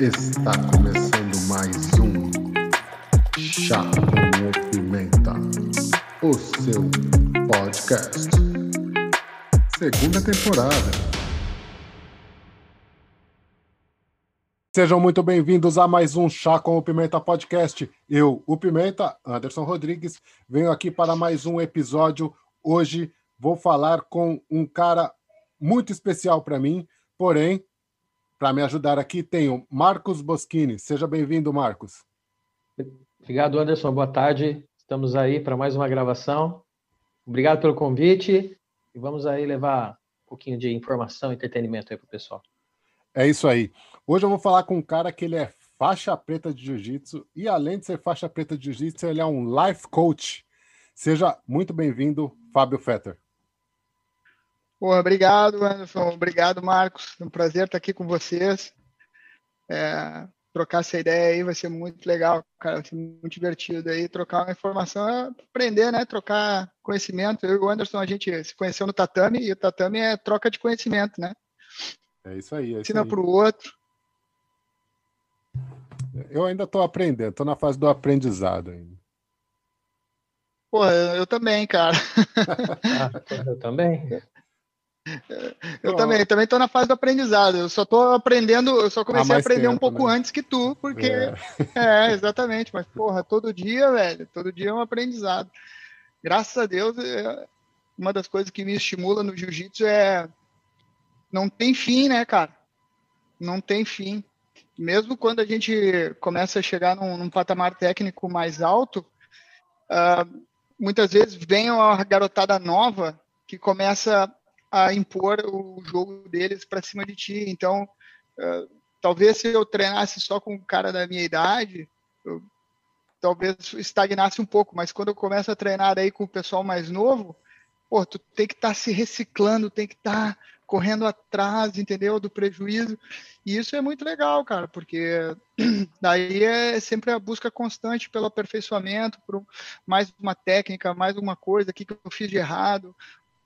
Está começando mais um Chá com Pimenta, o seu podcast. Segunda temporada. Sejam muito bem-vindos a mais um Chá com o Pimenta podcast. Eu, o Pimenta, Anderson Rodrigues, venho aqui para mais um episódio. Hoje vou falar com um cara muito especial para mim, porém para me ajudar aqui, tenho Marcos Boschini. Seja bem-vindo, Marcos. Obrigado, Anderson. Boa tarde. Estamos aí para mais uma gravação. Obrigado pelo convite e vamos aí levar um pouquinho de informação e entretenimento aí para o pessoal. É isso aí. Hoje eu vou falar com um cara que ele é faixa preta de jiu-jitsu e além de ser faixa preta de jiu-jitsu, ele é um life coach. Seja muito bem-vindo, Fábio Fetter. Pô, obrigado, Anderson. Obrigado, Marcos. É um prazer estar aqui com vocês. É, trocar essa ideia aí vai ser muito legal, cara. Vai ser muito divertido aí. Trocar uma informação é aprender, né? Trocar conhecimento. Eu e o Anderson, a gente se conheceu no tatame e o tatame é troca de conhecimento, né? É isso aí. É Ensina para o outro. Eu ainda estou aprendendo, estou na fase do aprendizado ainda. Pô, eu, eu também, cara. ah, eu também. Eu também, também estou na fase do aprendizado. Eu só estou aprendendo, eu só comecei a aprender um pouco né? antes que tu, porque é. é. exatamente. Mas porra, todo dia, velho, todo dia é um aprendizado. Graças a Deus, é... uma das coisas que me estimula no jiu-jitsu é não tem fim, né, cara? Não tem fim. Mesmo quando a gente começa a chegar num, num patamar técnico mais alto, uh, muitas vezes vem uma garotada nova que começa a impor o jogo deles para cima de ti. Então, uh, talvez se eu treinasse só com um cara da minha idade, eu, talvez estagnasse um pouco, mas quando eu começo a treinar aí com o pessoal mais novo, pô, tu tem que estar tá se reciclando, tem que estar tá correndo atrás, entendeu? Do prejuízo. E isso é muito legal, cara, porque daí é sempre a busca constante pelo aperfeiçoamento, por mais uma técnica, mais uma coisa, o que, que eu fiz de errado,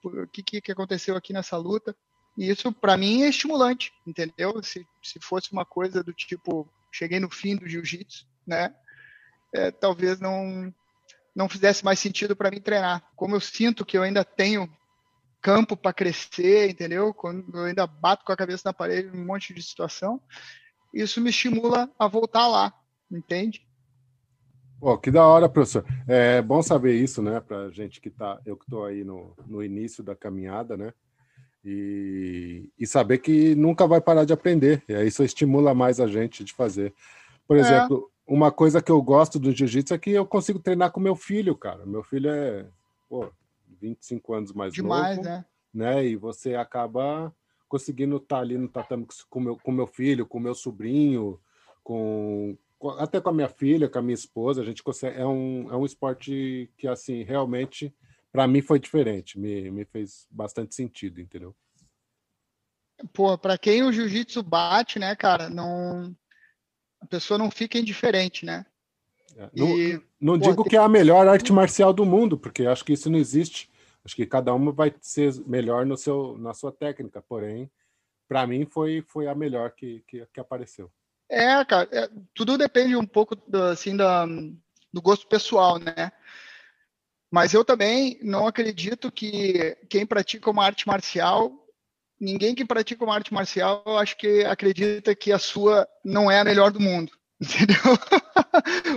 o que, que aconteceu aqui nessa luta. E isso, para mim, é estimulante, entendeu? Se, se fosse uma coisa do tipo, cheguei no fim do jiu-jitsu, né? É, talvez não, não fizesse mais sentido para mim treinar. Como eu sinto que eu ainda tenho campo para crescer, entendeu? Quando eu ainda bato com a cabeça na parede um monte de situação, isso me estimula a voltar lá, entende? Pô, que da hora, professor. É bom saber isso, né? Para gente que tá, eu que estou aí no, no início da caminhada, né? E, e saber que nunca vai parar de aprender. E aí isso estimula mais a gente de fazer. Por é. exemplo, uma coisa que eu gosto do jiu-jitsu é que eu consigo treinar com meu filho, cara. Meu filho é, pô, 25 anos mais Demais, novo. né? né? E você acaba conseguindo estar tá ali no tatame com meu, com meu filho, com meu sobrinho, com, até com a minha filha, com a minha esposa, a gente consegue. É um, é um esporte que, assim, realmente, para mim foi diferente, me, me fez bastante sentido, entendeu? Pô, para quem o jiu-jitsu bate, né, cara, não. A pessoa não fica indiferente, né? É, não, e, não pô, digo tem... que é a melhor arte marcial do mundo, porque acho que isso não existe. Acho que cada uma vai ser melhor no seu, na sua técnica, porém, para mim foi, foi a melhor que, que, que apareceu. É, cara, é, tudo depende um pouco do, assim, da, do gosto pessoal, né? Mas eu também não acredito que quem pratica uma arte marcial, ninguém que pratica uma arte marcial, eu acho que acredita que a sua não é a melhor do mundo, entendeu?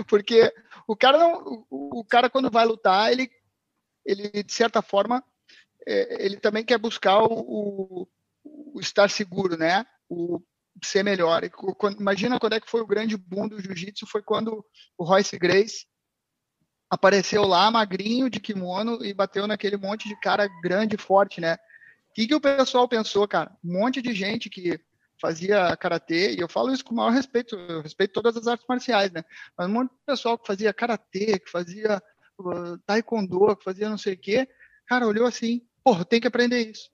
Porque o cara não, o cara quando vai lutar, ele, ele de certa forma, é, ele também quer buscar o, o, o estar seguro, né? O, ser melhor. Imagina quando é que foi o grande boom do jiu-jitsu, foi quando o Royce Grace apareceu lá, magrinho, de kimono, e bateu naquele monte de cara grande e forte, né? O que, que o pessoal pensou, cara? Um monte de gente que fazia karatê, e eu falo isso com o maior respeito, eu respeito todas as artes marciais, né? Mas um monte de pessoal que fazia karatê, que fazia uh, taekwondo, que fazia não sei o quê, cara, olhou assim, porra, tem que aprender isso.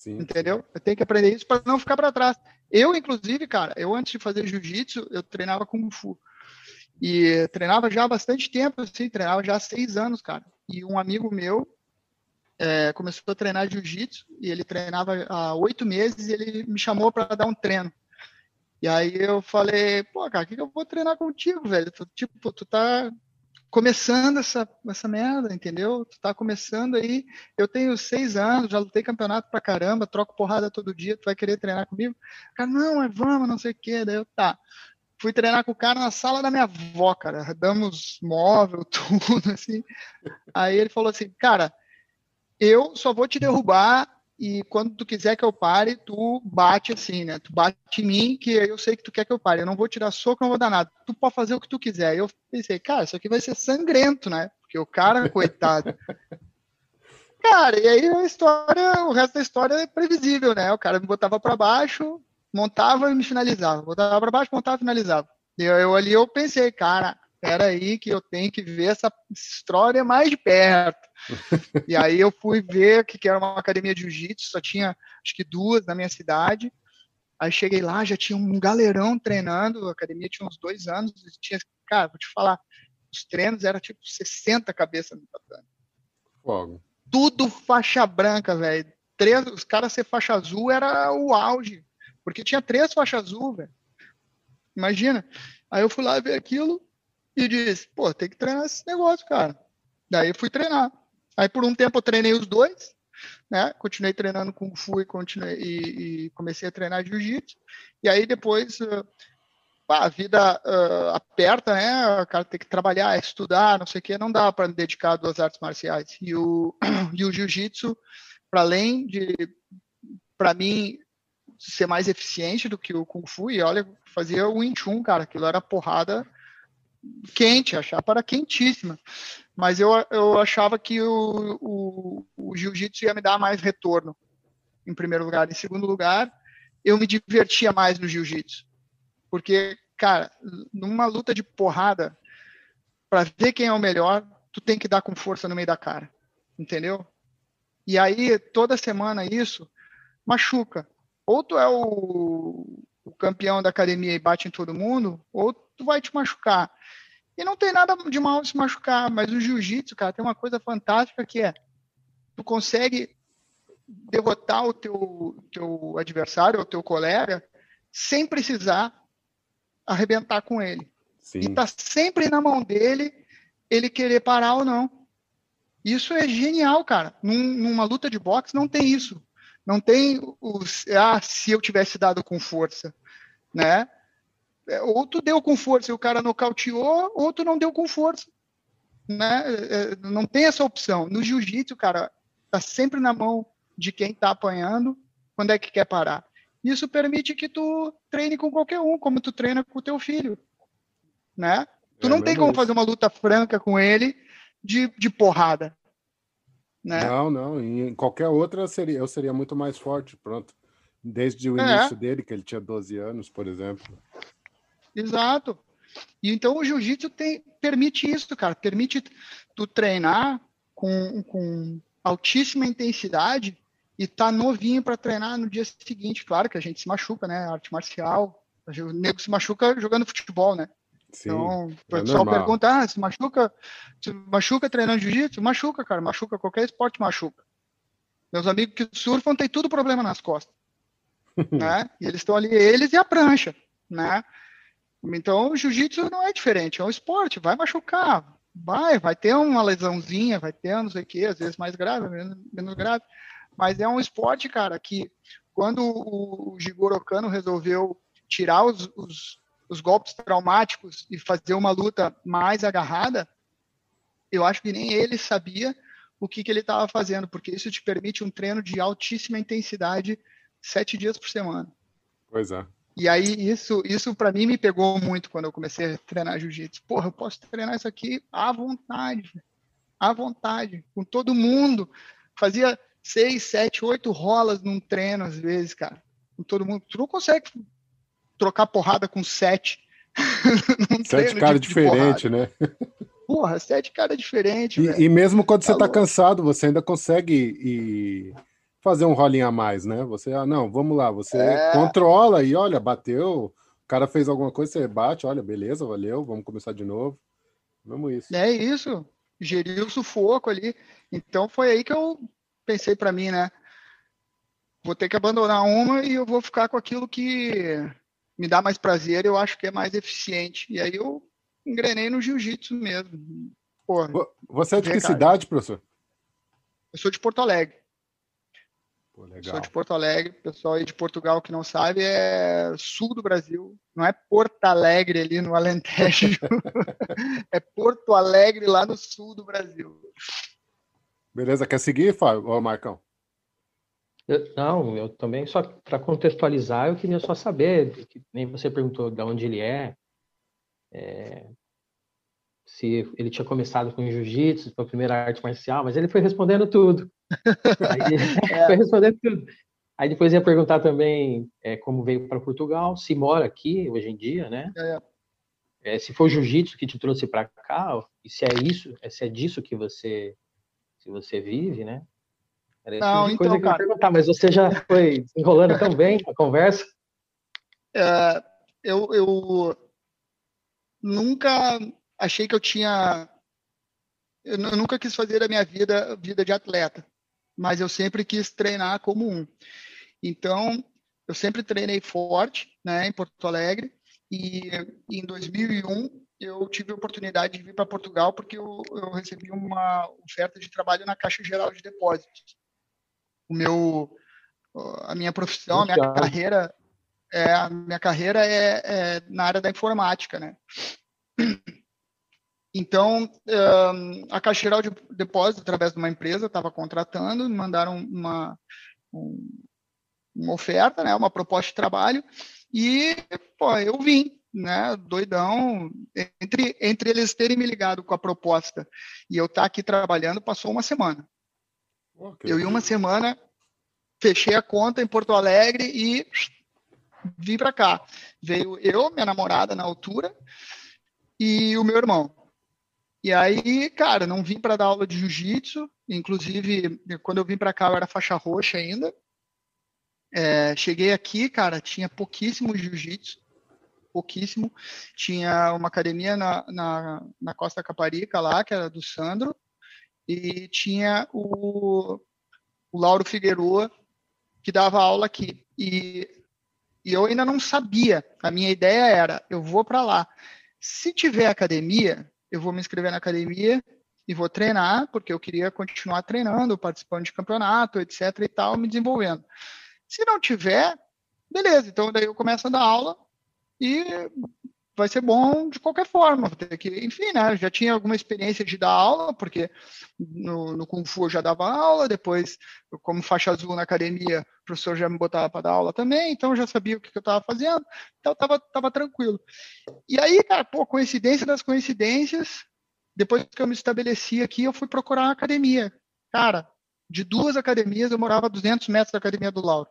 Sim, entendeu? Eu tenho que aprender isso para não ficar para trás. Eu, inclusive, cara, eu antes de fazer jiu-jitsu, eu treinava kung fu. E treinava já há bastante tempo, assim, treinava já há seis anos, cara. E um amigo meu é, começou a treinar jiu-jitsu e ele treinava há oito meses e ele me chamou para dar um treino. E aí eu falei, pô, cara, o que, que eu vou treinar contigo, velho? Tipo, tu tá começando essa, essa merda, entendeu? Tu tá começando aí, eu tenho seis anos, já lutei campeonato pra caramba, troco porrada todo dia, tu vai querer treinar comigo? Cara, não, mas vamos, não sei o quê. Daí eu, tá. Fui treinar com o cara na sala da minha avó, cara. Damos móvel, tudo, assim. Aí ele falou assim, cara, eu só vou te derrubar e quando tu quiser que eu pare, tu bate assim, né? Tu bate em mim, que eu sei que tu quer que eu pare. Eu não vou tirar soco, não vou dar nada. Tu pode fazer o que tu quiser. Eu pensei, cara, isso aqui vai ser sangrento, né? Porque o cara, coitado. cara, e aí a história, o resto da história é previsível, né? O cara me botava para baixo, montava e me finalizava. Botava para baixo, montava e finalizava. Eu, eu ali eu pensei, cara, era aí que eu tenho que ver essa história mais de perto. e aí eu fui ver que era uma academia de jiu-jitsu, só tinha acho que duas na minha cidade. Aí cheguei lá, já tinha um galerão treinando, a academia tinha uns dois anos, tinha, cara, vou te falar, os treinos eram tipo 60 cabeças no tatame. Fogo. Tudo faixa branca, velho. Os caras ser faixa azul era o auge, porque tinha três faixas azul, velho. Imagina. Aí eu fui lá ver aquilo, e disse, pô, tem que treinar esse negócio, cara. Daí fui treinar. Aí por um tempo eu treinei os dois, né? Continuei treinando Kung Fu e, continuei, e, e comecei a treinar Jiu-Jitsu. E aí depois uh, a vida uh, aperta, né? O cara tem que trabalhar, estudar, não sei o quê, não dá para me dedicar duas artes marciais. E o, e o Jiu-Jitsu, para além de, para mim, ser mais eficiente do que o Kung Fu, e olha, fazia o Wing Chun, cara, aquilo era porrada quente, a chapa era quentíssima. Mas eu, eu achava que o, o, o jiu-jitsu ia me dar mais retorno, em primeiro lugar. Em segundo lugar, eu me divertia mais no jiu-jitsu. Porque, cara, numa luta de porrada, para ver quem é o melhor, tu tem que dar com força no meio da cara. Entendeu? E aí, toda semana isso machuca. Ou tu é o, o campeão da academia e bate em todo mundo, ou tu vai te machucar. E não tem nada de mal se machucar, mas o jiu-jitsu, cara, tem uma coisa fantástica que é tu consegue derrotar o teu, teu adversário, o teu colega, sem precisar arrebentar com ele. Sim. E tá sempre na mão dele ele querer parar ou não. Isso é genial, cara. Num, numa luta de boxe não tem isso. Não tem os ah, se eu tivesse dado com força, né? É, ou tu deu com força e o cara nocauteou, ou tu não deu com força. Né? É, não tem essa opção. No jiu-jitsu, cara, tá sempre na mão de quem tá apanhando quando é que quer parar. Isso permite que tu treine com qualquer um, como tu treina com o teu filho. Né? Tu é, não tem como isso. fazer uma luta franca com ele de, de porrada. Né? Não, não. Em qualquer outra seria, eu seria muito mais forte, pronto. Desde o é. início dele, que ele tinha 12 anos, por exemplo. Exato. E então o jiu-jitsu permite isso, cara. Permite tu treinar com, com altíssima intensidade e tá novinho para treinar no dia seguinte. Claro que a gente se machuca, né? Arte marcial. O nego se machuca jogando futebol, né? Sim, então, o é pessoal normal. pergunta, ah, se machuca, se machuca treinando jiu-jitsu? Machuca, cara, machuca, qualquer esporte machuca. Meus amigos que surfam têm tudo problema nas costas. né? E eles estão ali, eles e a prancha, né? Então, o jiu-jitsu não é diferente, é um esporte, vai machucar, vai, vai ter uma lesãozinha, vai ter não sei o que, às vezes mais grave, menos, menos grave, mas é um esporte, cara, que quando o Jigoro Kano resolveu tirar os, os, os golpes traumáticos e fazer uma luta mais agarrada, eu acho que nem ele sabia o que, que ele estava fazendo, porque isso te permite um treino de altíssima intensidade sete dias por semana. Pois é. E aí isso, isso para mim me pegou muito quando eu comecei a treinar jiu-jitsu. Porra, eu posso treinar isso aqui à vontade, à vontade, com todo mundo. Fazia seis, sete, oito rolas num treino às vezes, cara. Com todo mundo. Tu não consegue trocar porrada com sete. sete caras diferentes, né? Porra, sete caras diferentes. E, e, mesmo quando você tá, tá cansado, você ainda consegue fazer um rolinho a mais, né? Você, ah, não, vamos lá, você é... controla e olha, bateu, o cara fez alguma coisa, você bate, olha, beleza, valeu, vamos começar de novo. Vamos isso. É isso, gerir o sufoco ali. Então foi aí que eu pensei para mim, né? Vou ter que abandonar uma e eu vou ficar com aquilo que me dá mais prazer, eu acho que é mais eficiente. E aí eu engrenei no jiu-jitsu mesmo. Porra, Você é de que cidade, professor? Eu sou de Porto Alegre. Pô, sou de Porto Alegre. Pessoal aí de Portugal que não sabe, é sul do Brasil. Não é Porto Alegre ali no Alentejo. é Porto Alegre lá no sul do Brasil. Beleza, quer seguir, Fábio? Ô, Marcão? Eu, não, eu também, só para contextualizar, eu queria só saber, que nem você perguntou de onde ele é, é se ele tinha começado com jiu-jitsu, foi a primeira arte marcial, mas ele foi respondendo tudo. Aí, é. foi respondendo tudo. Aí depois ia perguntar também é, como veio para Portugal, se mora aqui hoje em dia, né? É. é se foi jiu-jitsu que te trouxe para cá, e se é isso, se é disso que você, que você vive, né? Era não, tipo então, cara... perguntar, mas você já foi enrolando tão bem a conversa. É, eu, eu nunca achei que eu tinha. Eu nunca quis fazer a minha vida vida de atleta, mas eu sempre quis treinar como um. Então, eu sempre treinei forte, né, em Porto Alegre, e em 2001 eu tive a oportunidade de vir para Portugal porque eu, eu recebi uma oferta de trabalho na Caixa Geral de Depósitos o meu, a minha profissão, a minha carreira, é, a minha carreira é, é, na área da informática, né? Então, a Caixa Geral de Depósito, através de uma empresa, estava contratando, me mandaram uma, uma oferta, né, uma proposta de trabalho, e pô, eu vim, né, doidão. Entre, entre eles terem me ligado com a proposta e eu estar tá aqui trabalhando, passou uma semana. Eu, em uma semana, fechei a conta em Porto Alegre e vim para cá. Veio eu, minha namorada na altura, e o meu irmão. E aí, cara, não vim para dar aula de jiu-jitsu. Inclusive, quando eu vim para cá, eu era faixa roxa ainda. É, cheguei aqui, cara, tinha pouquíssimo jiu-jitsu. Pouquíssimo. Tinha uma academia na, na, na Costa Caparica lá, que era do Sandro. E tinha o, o Lauro Figueroa, que dava aula aqui. E, e eu ainda não sabia. A minha ideia era: eu vou para lá. Se tiver academia, eu vou me inscrever na academia e vou treinar, porque eu queria continuar treinando, participando de campeonato, etc. e tal, me desenvolvendo. Se não tiver, beleza. Então daí eu começo a dar aula e vai ser bom de qualquer forma. Ter que, enfim, né? Já tinha alguma experiência de dar aula, porque no, no Kung Fu eu já dava aula, depois, como faixa azul na academia, o professor já me botava para dar aula também, então eu já sabia o que, que eu estava fazendo, então estava tava tranquilo. E aí, cara, pô, coincidência das coincidências, depois que eu me estabeleci aqui, eu fui procurar uma academia. Cara, de duas academias, eu morava a 200 metros da academia do Lauro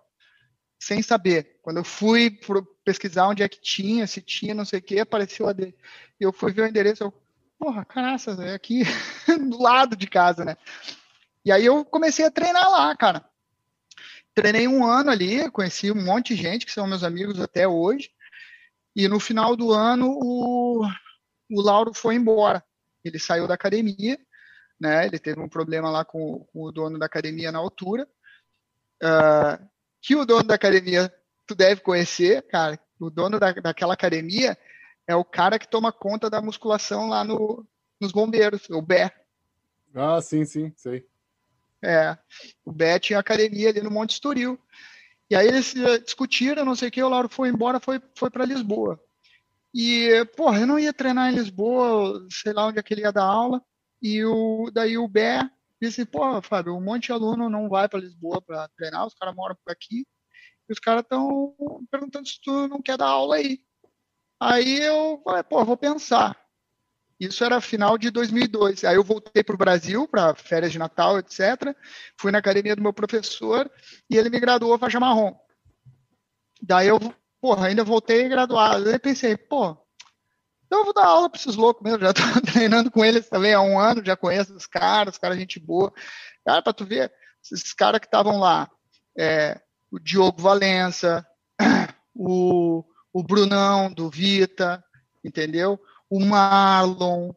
sem saber. Quando eu fui pesquisar onde é que tinha, se tinha, não sei o que, apareceu a dele. Eu fui ver o endereço, eu, porra, caraca, é aqui do lado de casa, né? E aí eu comecei a treinar lá, cara. Treinei um ano ali, conheci um monte de gente que são meus amigos até hoje. E no final do ano o, o Lauro foi embora. Ele saiu da academia, né? Ele teve um problema lá com, com o dono da academia na altura. Uh, que o dono da academia tu deve conhecer, cara. O dono da, daquela academia é o cara que toma conta da musculação lá no, nos bombeiros, o Bé. Ah, sim, sim, sei. É, o Bé tinha academia ali no Monte Estoril. E aí eles discutiram, não sei o que, o Lauro foi embora, foi, foi para Lisboa. E, porra, eu não ia treinar em Lisboa, sei lá onde é que ele ia dar aula. E o, daí o Bé disse, pô, Fábio, um monte de aluno não vai para Lisboa para treinar, os caras moram por aqui, e os caras estão perguntando se tu não quer dar aula aí. Aí eu falei, pô, vou pensar. Isso era final de 2002. Aí eu voltei para o Brasil, para férias de Natal, etc. Fui na academia do meu professor e ele me graduou faixa marrom. Daí eu, porra, ainda voltei graduado. Aí pensei, pô, então eu vou dar aula para esses loucos mesmo, já estou treinando com eles também há um ano, já conheço os caras, os caras gente boa. Cara, para tu ver, esses caras que estavam lá, é, o Diogo Valença, o, o Brunão do Vita, entendeu? O Marlon.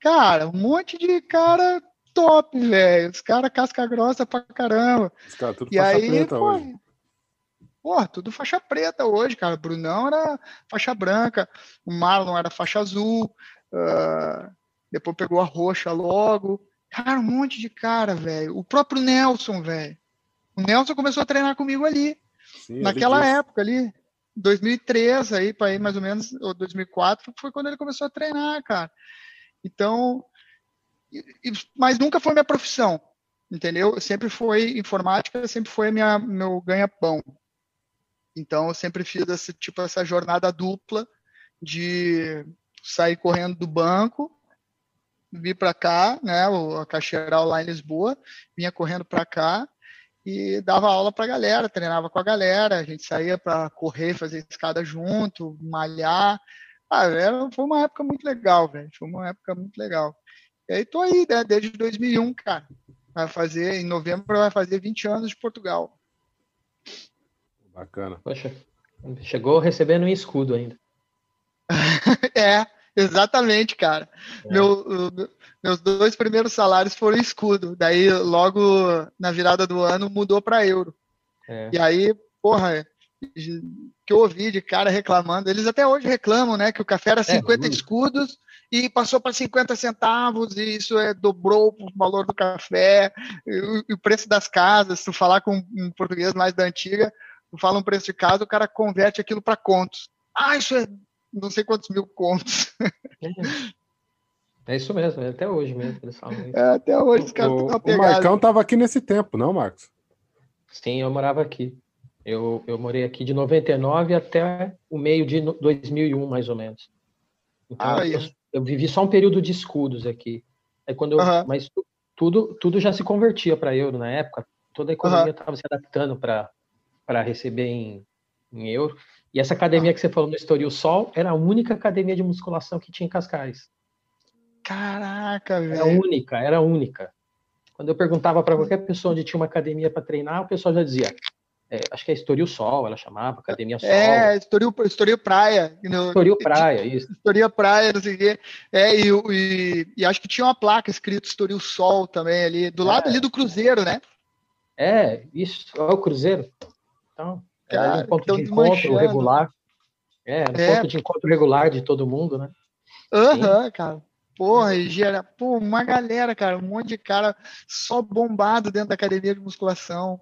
Cara, um monte de cara top, velho. Os caras casca grossa pra caramba. Os caras tudo e aí, pô, hoje. Porra, tudo faixa preta hoje, cara. O Brunão era faixa branca, o Marlon era faixa azul, uh, depois pegou a roxa logo. Cara, um monte de cara, velho. O próprio Nelson, velho. O Nelson começou a treinar comigo ali. Sim, naquela época ali, 2003 aí, para ir mais ou menos, ou 2004, foi quando ele começou a treinar, cara. Então, mas nunca foi minha profissão, entendeu? Sempre foi informática, sempre foi minha meu ganha-pão. Então, eu sempre fiz esse tipo essa jornada dupla de sair correndo do banco, vir para cá, né, a caixeira lá em Lisboa, vinha correndo para cá e dava aula para a galera, treinava com a galera, a gente saía para correr, fazer escada junto, malhar. Ah, era, foi uma época muito legal, velho. Foi uma época muito legal. E aí tô aí, né, desde 2001, cara. Vai fazer, em novembro vai fazer 20 anos de Portugal. Bacana. Poxa, chegou recebendo um escudo ainda. é, exatamente, cara. É. Meu, meus dois primeiros salários foram escudo. Daí, logo na virada do ano, mudou para euro. É. E aí, porra, que eu ouvi de cara reclamando, eles até hoje reclamam, né, que o café era 50 é, escudos e passou para 50 centavos, e isso é, dobrou o valor do café, e o, preço das casas, se tu falar com um português mais da antiga, tu fala um preço de casa, o cara converte aquilo para contos. Ah, isso é não sei quantos mil contos. É isso mesmo, é até hoje mesmo eles falam isso. É, até hoje os caras estão O Marcão estava aqui nesse tempo, não, Marcos? Sim, eu morava aqui. Eu, eu morei aqui de 99 até o meio de 2001, mais ou menos. Então, ah, eu, eu, vivi só um período de escudos aqui. Aí quando eu, uhum. Mas tudo, tudo já se convertia para euro na época. Toda a economia estava uhum. se adaptando para receber em, em euro. E essa academia que você falou no Estoril Sol era a única academia de musculação que tinha em Cascais. Caraca, velho. Era única, era única. Quando eu perguntava para qualquer pessoa onde tinha uma academia para treinar, o pessoal já dizia: é, acho que é Estoril Sol, ela chamava, Academia Sol. É, Estoril, Estoril Praia. No, Estoril Praia, isso. Estoril Praia, não sei o quê. É, e, e, e, acho que tinha uma placa escrito Estoril Sol também ali, do lado é. ali do Cruzeiro, né? É, isso, é o Cruzeiro. Então, Cara, um ponto de encontro regular. É, um é. ponto de encontro regular de todo mundo, né? Aham, uhum, cara. Porra, gera, pô, uma galera, cara, um monte de cara só bombado dentro da academia de musculação.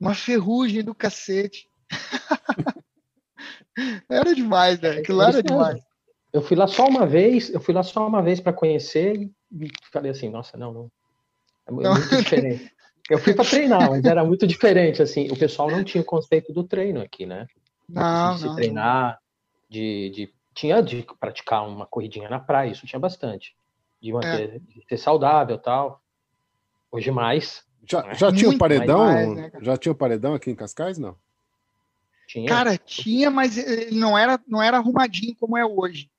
Uma ferrugem do cacete. era demais, né? Aquilo lá era demais. Eu fui lá só uma vez, eu fui lá só uma vez para conhecer e falei assim, nossa, não, não. É muito não. diferente. Eu fui para treinar, mas era muito diferente, assim. O pessoal não tinha o conceito do treino aqui, né? Não, de se não. treinar, de, de tinha de praticar uma corridinha na praia, isso tinha bastante. De manter, é. de ser saudável tal. Hoje mais. Já, né? já tinha o um paredão? Mais, né, já tinha o um paredão aqui em Cascais, não? Tinha. Cara, tinha, mas ele não era, não era arrumadinho como é hoje.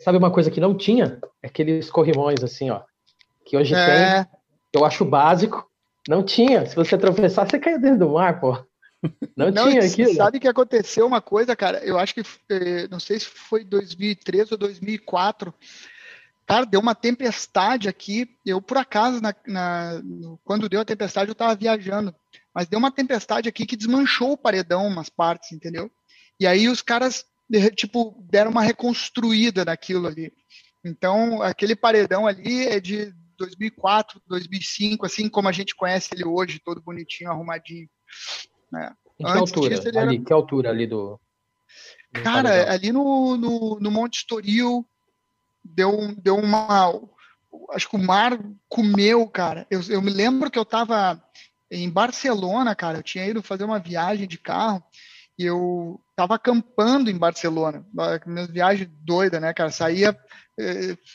Sabe uma coisa que não tinha? Aqueles corrimões assim, ó. Que hoje é. tem eu acho básico. Não tinha. Se você tropeçar, você caiu dentro do mar, pô. Não, não tinha aquilo. Sabe que aconteceu uma coisa, cara? Eu acho que, eh, não sei se foi 2003 ou 2004. Cara, deu uma tempestade aqui. Eu, por acaso, na, na, quando deu a tempestade, eu estava viajando. Mas deu uma tempestade aqui que desmanchou o paredão, umas partes, entendeu? E aí os caras, tipo, deram uma reconstruída naquilo ali. Então, aquele paredão ali é de 2004, 2005, assim como a gente conhece ele hoje, todo bonitinho, arrumadinho. Né? Em que Antes altura? Disso, ali, era... Que altura ali do. do Cara, ali no, no, no, Monte Estoril deu, deu uma. Acho que o mar comeu, cara. Eu, eu me lembro que eu estava em Barcelona, cara. Eu tinha ido fazer uma viagem de carro e eu estava acampando em Barcelona. Minha viagem doida, né, cara? Saía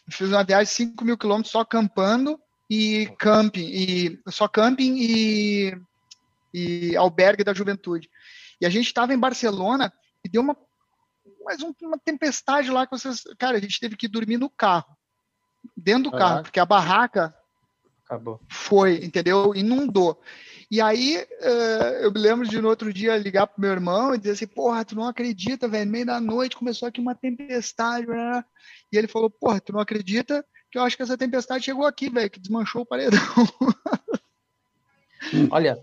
fiz uma viagem de 5 mil quilômetros só acampando e camping, e só camping e, e albergue da juventude. E a gente estava em Barcelona e deu uma mais um, uma tempestade lá que vocês, cara, a gente teve que dormir no carro, dentro do carro, porque a barraca Acabou. foi, entendeu? Inundou. E aí uh, eu me lembro de no outro dia ligar pro meu irmão e dizer assim, porra, tu não acredita, velho, meio da noite começou aqui uma tempestade, né? e ele falou, porra, tu não acredita que eu acho que essa tempestade chegou aqui, velho, que desmanchou o paredão. Olha,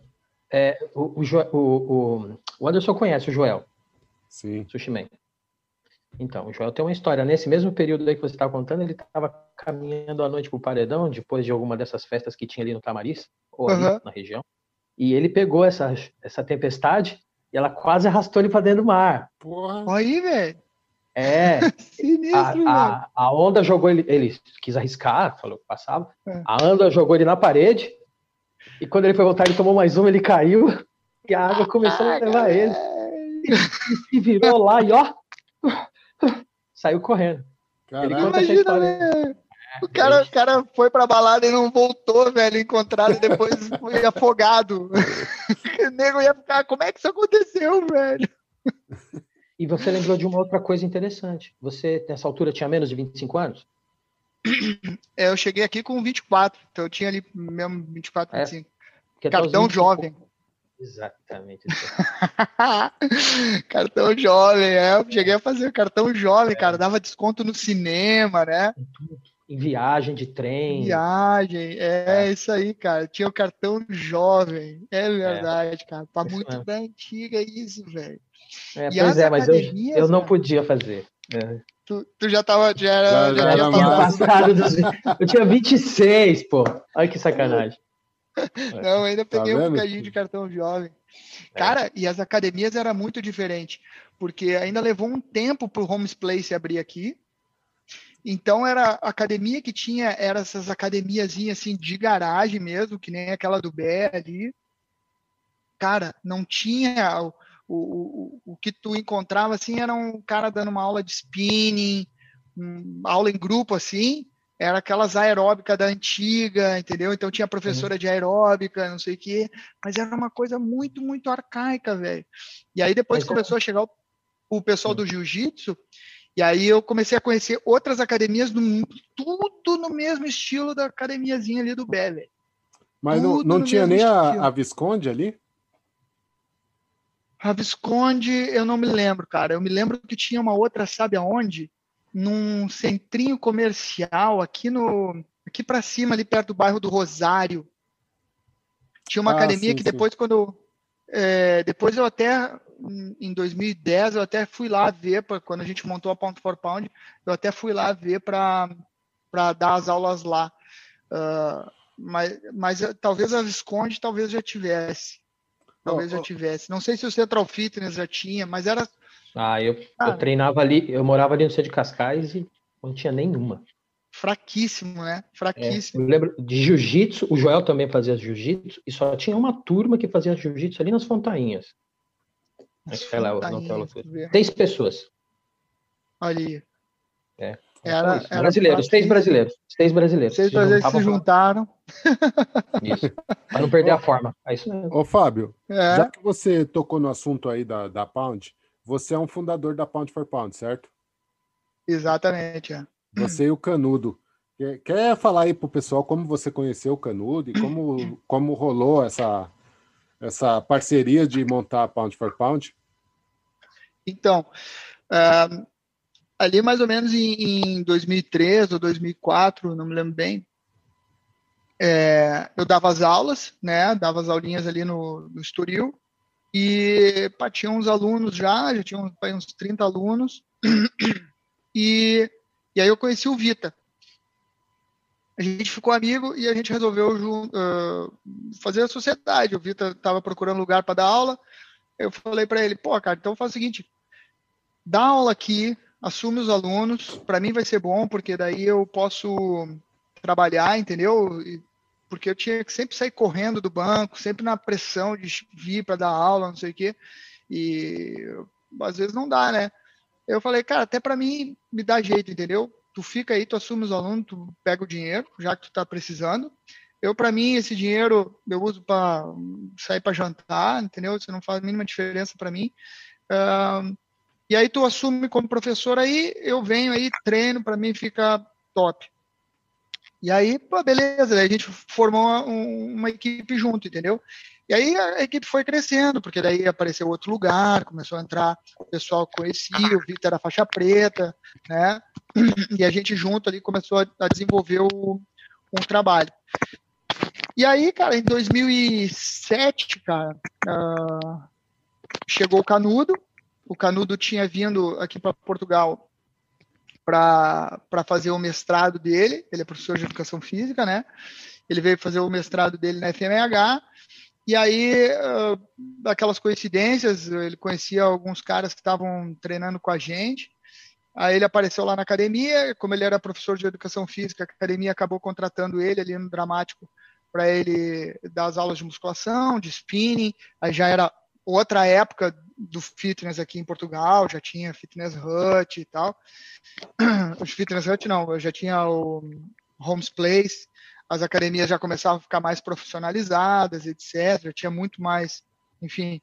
É, o, o, o, Anderson conhece o Joel. Sim. Sushi Man. Então, o Joel tem uma história. Nesse mesmo período aí que você estava contando, ele estava caminhando à noite para o Paredão, depois de alguma dessas festas que tinha ali no Tamariz, ou ali uhum. na região. E ele pegou essa, essa tempestade e ela quase arrastou ele para dentro do mar. Porra. Aí, velho. É. Sinistro, a, a, a, onda jogou ele, ele quis arriscar, falou que passava. É. A onda jogou ele na parede. E quando ele foi voltar, ele tomou mais uma, ele caiu. E a água começou ah, a levar ele. E se virou lá e ó. Saiu correndo. Caralho, ele conta imagina, essa história. O cara, o cara foi pra balada e não voltou, velho, encontrado depois foi afogado. o nego ia ficar, como é que isso aconteceu, velho? E você lembrou de uma outra coisa interessante. Você, nessa altura, tinha menos de 25 anos? É, eu cheguei aqui com 24, então eu tinha ali mesmo 24, 25. É, Cartão 25... jovem. Exatamente. cartão jovem, é. Eu cheguei a fazer cartão jovem, é. cara. Dava desconto no cinema, né? Em viagem de trem. Viagem, é, é, isso aí, cara. Tinha o cartão jovem. É verdade, é. cara. Tá muito bem antiga isso, velho. É, pois é, mas eu, eu não podia fazer. É. Tu, tu, já tava. Já era, já, já, já tinha passado dos, Eu tinha 26, pô. Olha que sacanagem. Não, ainda tá peguei tá um bocadinho de cartão jovem. É. Cara, e as academias era muito diferente, porque ainda levou um tempo para o Homes Place abrir aqui. Então era a academia que tinha, era essas academiazinhas assim de garagem mesmo, que nem aquela do Bé ali. Cara, não tinha o, o, o, o que tu encontrava assim era um cara dando uma aula de spinning, uma aula em grupo assim, era aquelas aeróbicas da antiga, entendeu? Então tinha professora uhum. de aeróbica, não sei o quê, mas era uma coisa muito, muito arcaica, velho. E aí depois mas é começou é... a chegar o, o pessoal uhum. do jiu-jitsu, e aí eu comecei a conhecer outras academias do mundo, tudo no mesmo estilo da academiazinha ali do velho. Mas tudo não, não tinha nem a, a, Visconde ali? A Visconde, eu não me lembro, cara. Eu me lembro que tinha uma outra, sabe aonde? num centrinho comercial aqui no aqui para cima ali perto do bairro do Rosário tinha uma ah, academia sim, que depois sim. quando é, depois eu até em 2010 eu até fui lá ver pra, quando a gente montou a Pound for Pound eu até fui lá ver para dar as aulas lá. Uh, mas, mas talvez a Visconde talvez já tivesse. Talvez oh, já tivesse. Não sei se o Central Fitness já tinha mas era ah, eu, ah, eu treinava ali, eu morava ali no centro de Cascais e não tinha nenhuma. Fraquíssimo, né? Fraquíssimo. É, eu lembro de jiu-jitsu, o Joel também fazia jiu-jitsu, e só tinha uma turma que fazia jiu-jitsu ali nas Fontainhas. Aquela, naquela, Três pessoas. Olha aí. É. Era, era brasileiros, seis brasileiros. Seis brasileiros. Seis brasileiros se juntaram. Isso. Para não perder Ô, a forma. É isso mesmo. Ô, Fábio, é. já que você tocou no assunto aí da, da Pound, você é um fundador da Pound for Pound, certo? Exatamente, é. Você e o Canudo. Quer, quer falar aí pro pessoal como você conheceu o Canudo e como, como rolou essa, essa parceria de montar a Pound for Pound? Então, uh, ali mais ou menos em, em 2003 ou 2004, não me lembro bem, é, eu dava as aulas, né? Dava as aulinhas ali no, no Estoril. E pá, tinha uns alunos já, já tinha uns, uns 30 alunos. E, e aí eu conheci o Vita. A gente ficou amigo e a gente resolveu uh, fazer a sociedade. O Vita estava procurando lugar para dar aula. Eu falei para ele, pô, cara, então faz o seguinte, dá aula aqui, assume os alunos, para mim vai ser bom, porque daí eu posso trabalhar, entendeu? Porque eu tinha que sempre sair correndo do banco, sempre na pressão de vir para dar aula, não sei o quê, e às vezes não dá, né? Eu falei, cara, até para mim me dá jeito, entendeu? Tu fica aí, tu assume os alunos, tu pega o dinheiro, já que tu tá precisando. Eu, para mim, esse dinheiro eu uso para sair para jantar, entendeu? Isso não faz a mínima diferença para mim. Uh, e aí tu assume como professor aí, eu venho aí, treino, para mim fica top. E aí, pô, beleza, a gente formou uma, uma, equipe junto, entendeu? E aí a equipe foi crescendo, porque daí apareceu outro lugar, começou a entrar o pessoal que conhecia, o Vitor era faixa preta, né? E a gente junto ali começou a, desenvolver o, um trabalho. E aí, cara, em 2007, cara, uh, chegou o Canudo. O Canudo tinha vindo aqui para Portugal para fazer o mestrado dele. Ele é professor de educação física, né? Ele veio fazer o mestrado dele na FMH. E aí, uh, aquelas coincidências, ele conhecia alguns caras que estavam treinando com a gente. Aí ele apareceu lá na academia, como ele era professor de educação física, a academia acabou contratando ele ali no Dramático para ele dar as aulas de musculação, de spinning. Aí já era outra época do fitness aqui em Portugal, já tinha Fitness Hut e tal. Os Fitness Hut não, já tinha o Homes Place, as academias já começavam a ficar mais profissionalizadas, etc. Já tinha muito mais, enfim,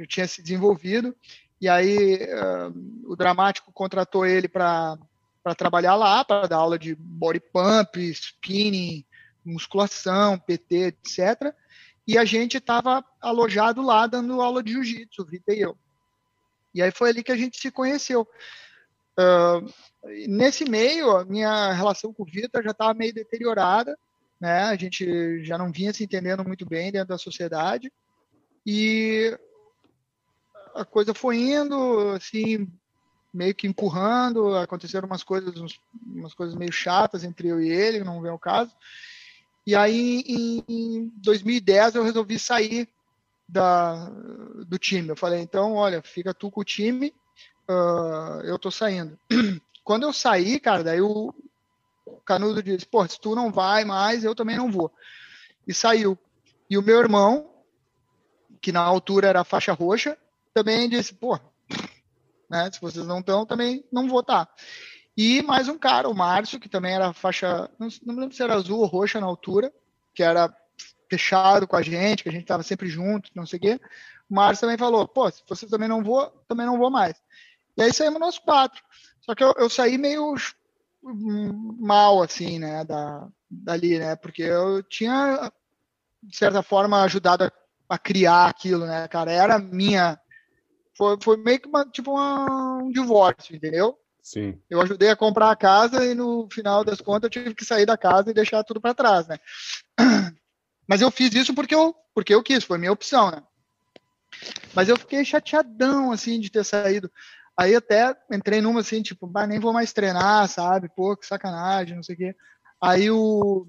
já tinha se desenvolvido. E aí uh, o Dramático contratou ele para trabalhar lá, para dar aula de body pump, spinning, musculação, PT, etc. E a gente estava alojado lá dando aula de jiu-jitsu, Vita e eu. E aí foi ali que a gente se conheceu. Nesse meio, a minha relação com o Vitor já estava meio deteriorada, né? A gente já não vinha se entendendo muito bem dentro da sociedade. E a coisa foi indo, assim, meio que empurrando, aconteceram umas coisas, umas coisas meio chatas entre eu e ele, não vem o caso. E aí, em 2010, eu resolvi sair da, do time. Eu falei, então, olha, fica tu com o time, uh, eu tô saindo. Quando eu saí, cara, daí o Canudo disse, pô, se tu não vai mais, eu também não vou. E saiu. E o meu irmão, que na altura era faixa roxa, também disse, pô, né, se vocês não estão, também não vou estar. Tá. E mais um cara, o Márcio, que também era faixa, não, não lembro se era azul ou roxa na altura, que era fechado com a gente, que a gente estava sempre junto, não sei o quê. O Márcio também falou, pô, se vocês também não vou, também não vou mais. E aí saímos nós quatro. Só que eu, eu saí meio mal, assim, né, da, dali, né, porque eu tinha, de certa forma, ajudado a, a criar aquilo, né, cara, era minha foi, foi meio que uma, tipo uma, um divórcio, entendeu? Sim. Eu ajudei a comprar a casa e no final das contas eu tive que sair da casa e deixar tudo para trás, né? Mas eu fiz isso porque eu, porque eu quis, foi minha opção, né? Mas eu fiquei chateadão, assim, de ter saído. Aí até entrei numa assim, tipo, nem vou mais treinar, sabe? Pô, que sacanagem, não sei o quê. Aí o,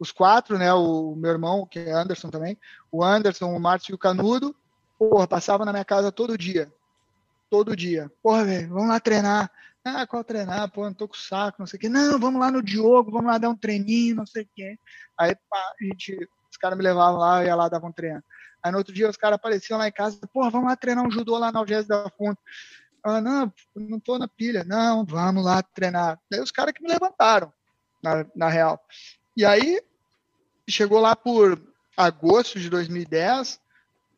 os quatro, né? O meu irmão, que é Anderson também, o Anderson, o Márcio e o Canudo, Porra, passava na minha casa todo dia. Todo dia. Porra, velho, vamos lá treinar. Ah, qual treinar? Pô, não tô com saco, não sei o quê. Não, vamos lá no Diogo, vamos lá dar um treininho, não sei o quê. Aí, pá, a gente, os caras me levavam lá, ia lá, davam um treino. Aí no outro dia os caras apareciam lá em casa, porra, vamos lá treinar um judô lá na Algésio da Fonte. Ah, não, não tô na pilha. Não, vamos lá treinar. Daí os caras que me levantaram, na, na real. E aí, chegou lá por agosto de 2010,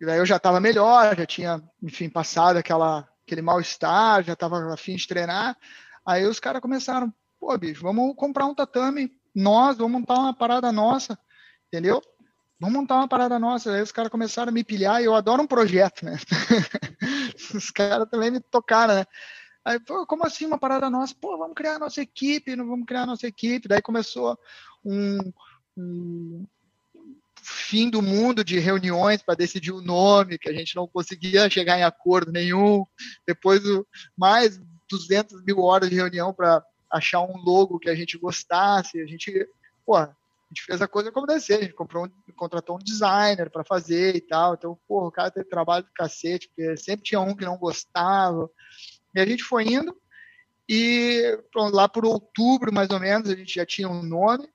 e daí eu já estava melhor, já tinha, enfim, passado aquela, aquele mal-estar, já estava afim de treinar. Aí os caras começaram, pô, bicho, vamos comprar um tatame, nós, vamos montar uma parada nossa, entendeu? Vamos montar uma parada nossa. Aí os caras começaram a me pilhar e eu adoro um projeto, né? os caras também me tocaram, né? Aí, pô, como assim uma parada nossa? Pô, vamos criar a nossa equipe, não vamos criar a nossa equipe. Daí começou um, um fim do mundo de reuniões para decidir o nome, que a gente não conseguia chegar em acordo nenhum. Depois, mais 200 mil horas de reunião para achar um logo que a gente gostasse. A gente, pô, a gente fez a coisa como deve ser. A gente comprou um, contratou um designer para fazer e tal. Então, pô, o cara teve trabalho do cacete, porque sempre tinha um que não gostava. E a gente foi indo. E lá por outubro, mais ou menos, a gente já tinha um nome,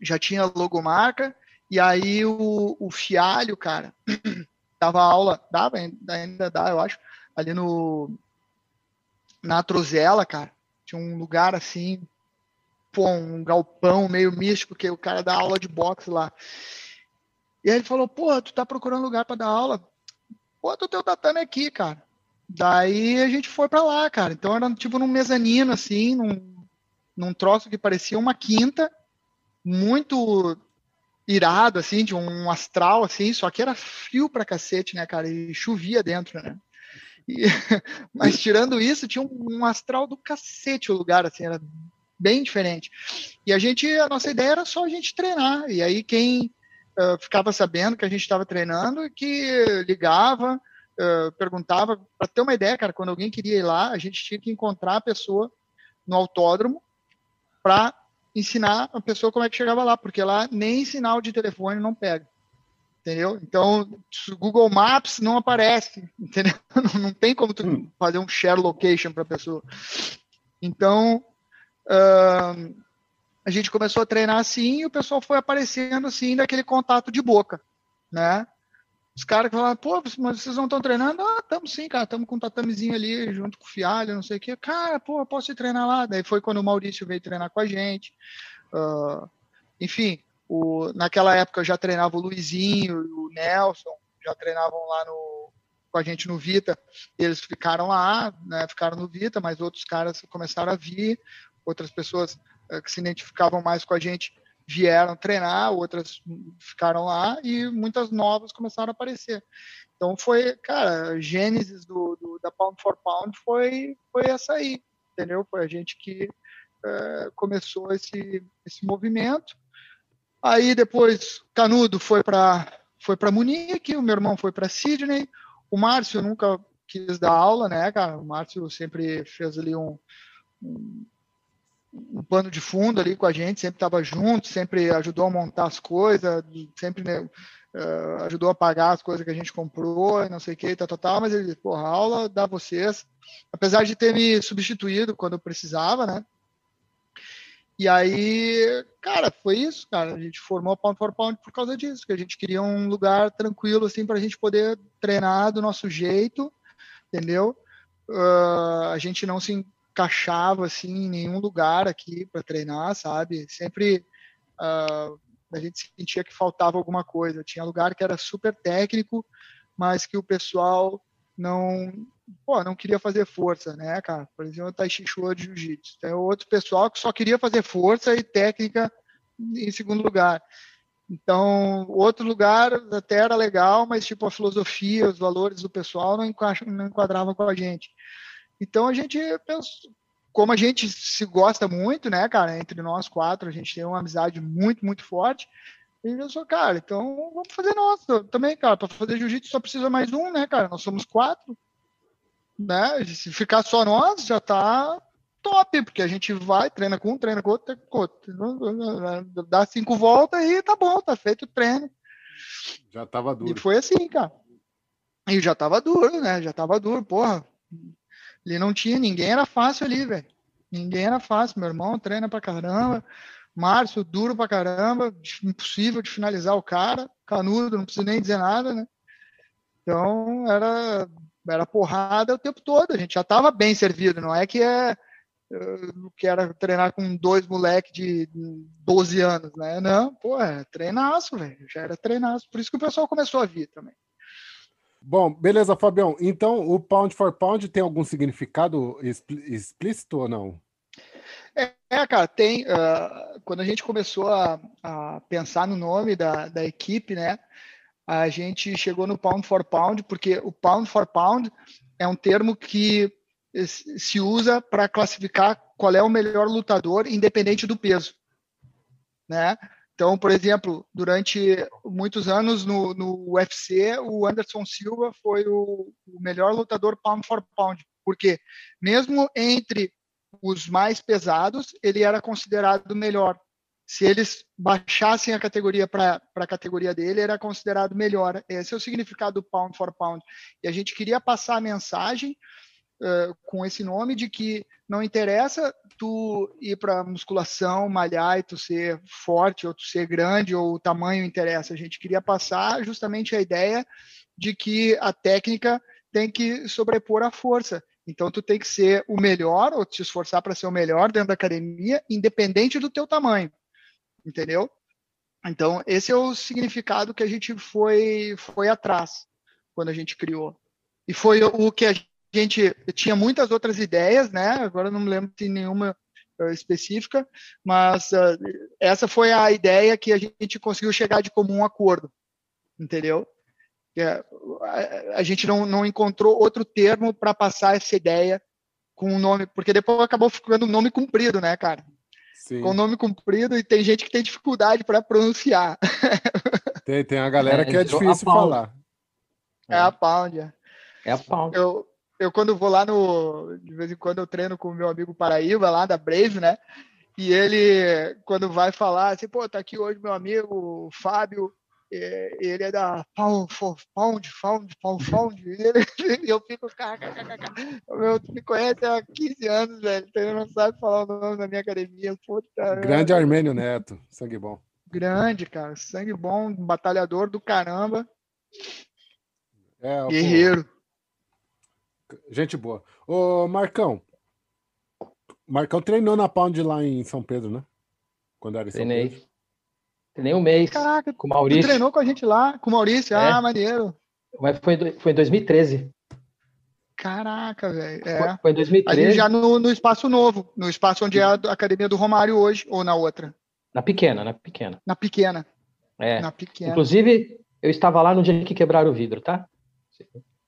já tinha logomarca, e aí o, o Fialho, cara, dava aula, dava, ainda dá, eu acho, ali no na Trozela, cara. Tinha um lugar assim, pô, um galpão meio místico, que o cara dá aula de boxe lá. E aí ele falou, pô, tu tá procurando lugar para dar aula? Pô, tu teu tatame aqui, cara. Daí a gente foi para lá, cara. Então era tipo num mezanino, assim, num, num troço que parecia uma quinta, muito irado, assim, de um astral, assim, só que era frio pra cacete, né, cara? E chovia dentro, né? E, mas tirando isso, tinha um, um, astral do cacete o lugar, assim, era bem diferente. E a gente, a nossa ideia era só a gente treinar. E aí quem uh, ficava sabendo que a gente estava treinando, que ligava, uh, perguntava, para ter uma ideia, cara, quando alguém queria ir lá, a gente tinha que encontrar a pessoa no autódromo para ensinar a pessoa como é que chegava lá, porque lá nem sinal de telefone não pega. Entendeu? Então, o Google Maps não aparece, entendeu? Não, tem como tu hum. fazer um share location para a pessoa. Então, uh, a gente começou a treinar assim e o pessoal foi aparecendo assim daquele contato de boca, né? Os caras falaram, pô, mas vocês não estão treinando? Ah, estamos sim, cara, estamos com um tatamezinho ali, junto com o Fialho, não sei o quê. Cara, pô, posso ir treinar lá? Daí foi quando o Maurício veio treinar com a gente. Uh, enfim, o, naquela época eu já treinava o Luizinho, o Nelson, já treinavam lá no, com a gente no Vita. Eles ficaram lá, né, ficaram no Vita, mas outros caras começaram a vir, outras pessoas uh, que se identificavam mais com a gente vieram treinar, outras ficaram lá e muitas novas começaram a aparecer. Então foi, cara, a gênesis do, do, da Pound for Pound foi, foi essa aí, entendeu? Foi a gente que é, começou esse, esse movimento. Aí depois Canudo foi para foi para Munique, o meu irmão foi para Sydney, o Márcio nunca quis dar aula, né, cara? O Márcio sempre fez ali um, um um pano de fundo ali com a gente, sempre estava junto, sempre ajudou a montar as coisas, sempre né, uh, ajudou a pagar as coisas que a gente comprou, não sei o que, tal, tal, tal, mas ele disse, porra, aula dá vocês, apesar de ter me substituído quando eu precisava, né? E aí, cara, foi isso, cara. A gente formou a Pound for Pound por causa disso, que a gente queria um lugar tranquilo, assim, para a gente poder treinar do nosso jeito, entendeu? Uh, a gente não se encaixava assim em nenhum lugar aqui para treinar, sabe? Sempre uh, a gente sentia que faltava alguma coisa. Tinha lugar que era super técnico, mas que o pessoal não, pô, não queria fazer força, né, cara? Por exemplo, o Tai Chi Chuan de Jiu-Jitsu. Tem outro pessoal que só queria fazer força e técnica em segundo lugar. Então, outro lugar até era legal, mas tipo a filosofia, os valores do pessoal não, não enquadravam com a gente. Então a gente pensou, como a gente se gosta muito, né, cara, entre nós quatro, a gente tem uma amizade muito, muito forte. E eu sou, cara, então vamos fazer nós também, cara. Para fazer jiu-jitsu só precisa mais um, né, cara? Nós somos quatro, né? Se ficar só nós, já tá top, porque a gente vai, treina com um, treina com outro, com outro. Dá cinco voltas e tá bom, tá feito o treino. Já tava duro. E foi assim, cara. E já tava duro, né? Já tava duro, porra. Ele não tinha ninguém, era fácil ali, velho. Ninguém era fácil. Meu irmão treina pra caramba. Márcio, duro pra caramba. Impossível de finalizar o cara. Canudo, não precisa nem dizer nada, né? Então, era, era porrada o tempo todo. A gente já tava bem servido. Não é que é que era treinar com dois moleques de 12 anos, né? Não, pô, é treinaço, velho. Já era treinaço. Por isso que o pessoal começou a vir também. Bom, beleza, Fabião. Então, o pound for pound tem algum significado explícito ou não? É, é cara, tem. Uh, quando a gente começou a, a, pensar no nome da, da equipe, né? A gente chegou no pound for pound, porque o pound for pound é um termo que se usa para classificar qual é o melhor lutador, independente do peso, né? Então, por exemplo, durante muitos anos no, no UFC, o Anderson Silva foi o, o melhor lutador pound for pound, porque mesmo entre os mais pesados, ele era considerado melhor. Se eles baixassem a categoria para a categoria dele, era considerado melhor. Esse é o significado do pound for pound. E a gente queria passar a mensagem uh, com esse nome de que não interessa tu ir para musculação, malhar e tu ser forte, ou tu ser grande, ou o tamanho interessa. A gente queria passar justamente a ideia de que a técnica tem que sobrepor a força. Então tu tem que ser o melhor, ou te esforçar para ser o melhor dentro da academia, independente do teu tamanho. Entendeu? Então, esse é o significado que a gente foi, foi atrás quando a gente criou. E foi o que a gente tinha muitas outras ideias, né? Agora não me lembro de nenhuma uh, específica, mas uh, essa foi a ideia que a gente conseguiu chegar de comum acordo, entendeu? É, a, a, gente não, não encontrou outro termo para passar essa ideia com um nome, porque depois acabou ficando um nome comprido, né, cara? Sim. com nome comprido e tem gente que tem dificuldade para pronunciar. Tem, tem a galera é, que é difícil falar. É a Pound. É, é a Pound. Eu, eu, quando vou lá no. De vez em quando eu treino com o meu amigo Paraíba, lá da Brave, né? E ele, quando vai falar assim, pô, tá aqui hoje meu amigo Fábio, é, ele é da Pound, Pound, Pound, Pound, Pound, e eu fico, meu, tu me conhece há 15 anos, velho, ele não sabe falar o nome da minha academia, puta. Grande Armênio Neto, sangue bom. Grande, cara, sangue bom, batalhador do caramba. É, Guerreiro. Pô, gente boa. Ô, Marcão, Marcão treinou na Pound lá em São Pedro, né? Quando era em São Treinei. Pedro. Treinei um mês. Caraca, com o Maurício. treinou com a gente lá, com o Maurício. É. Ah, maneiro. Mas foi, foi em 2013. Caraca, velho. É. Foi em 2013. Ali já no, no espaço novo, no espaço onde é a academia do Romário hoje, ou na outra? Na pequena, na pequena. Na pequena. É. Na pequena. Inclusive, eu estava lá no dia que quebraram o vidro, tá?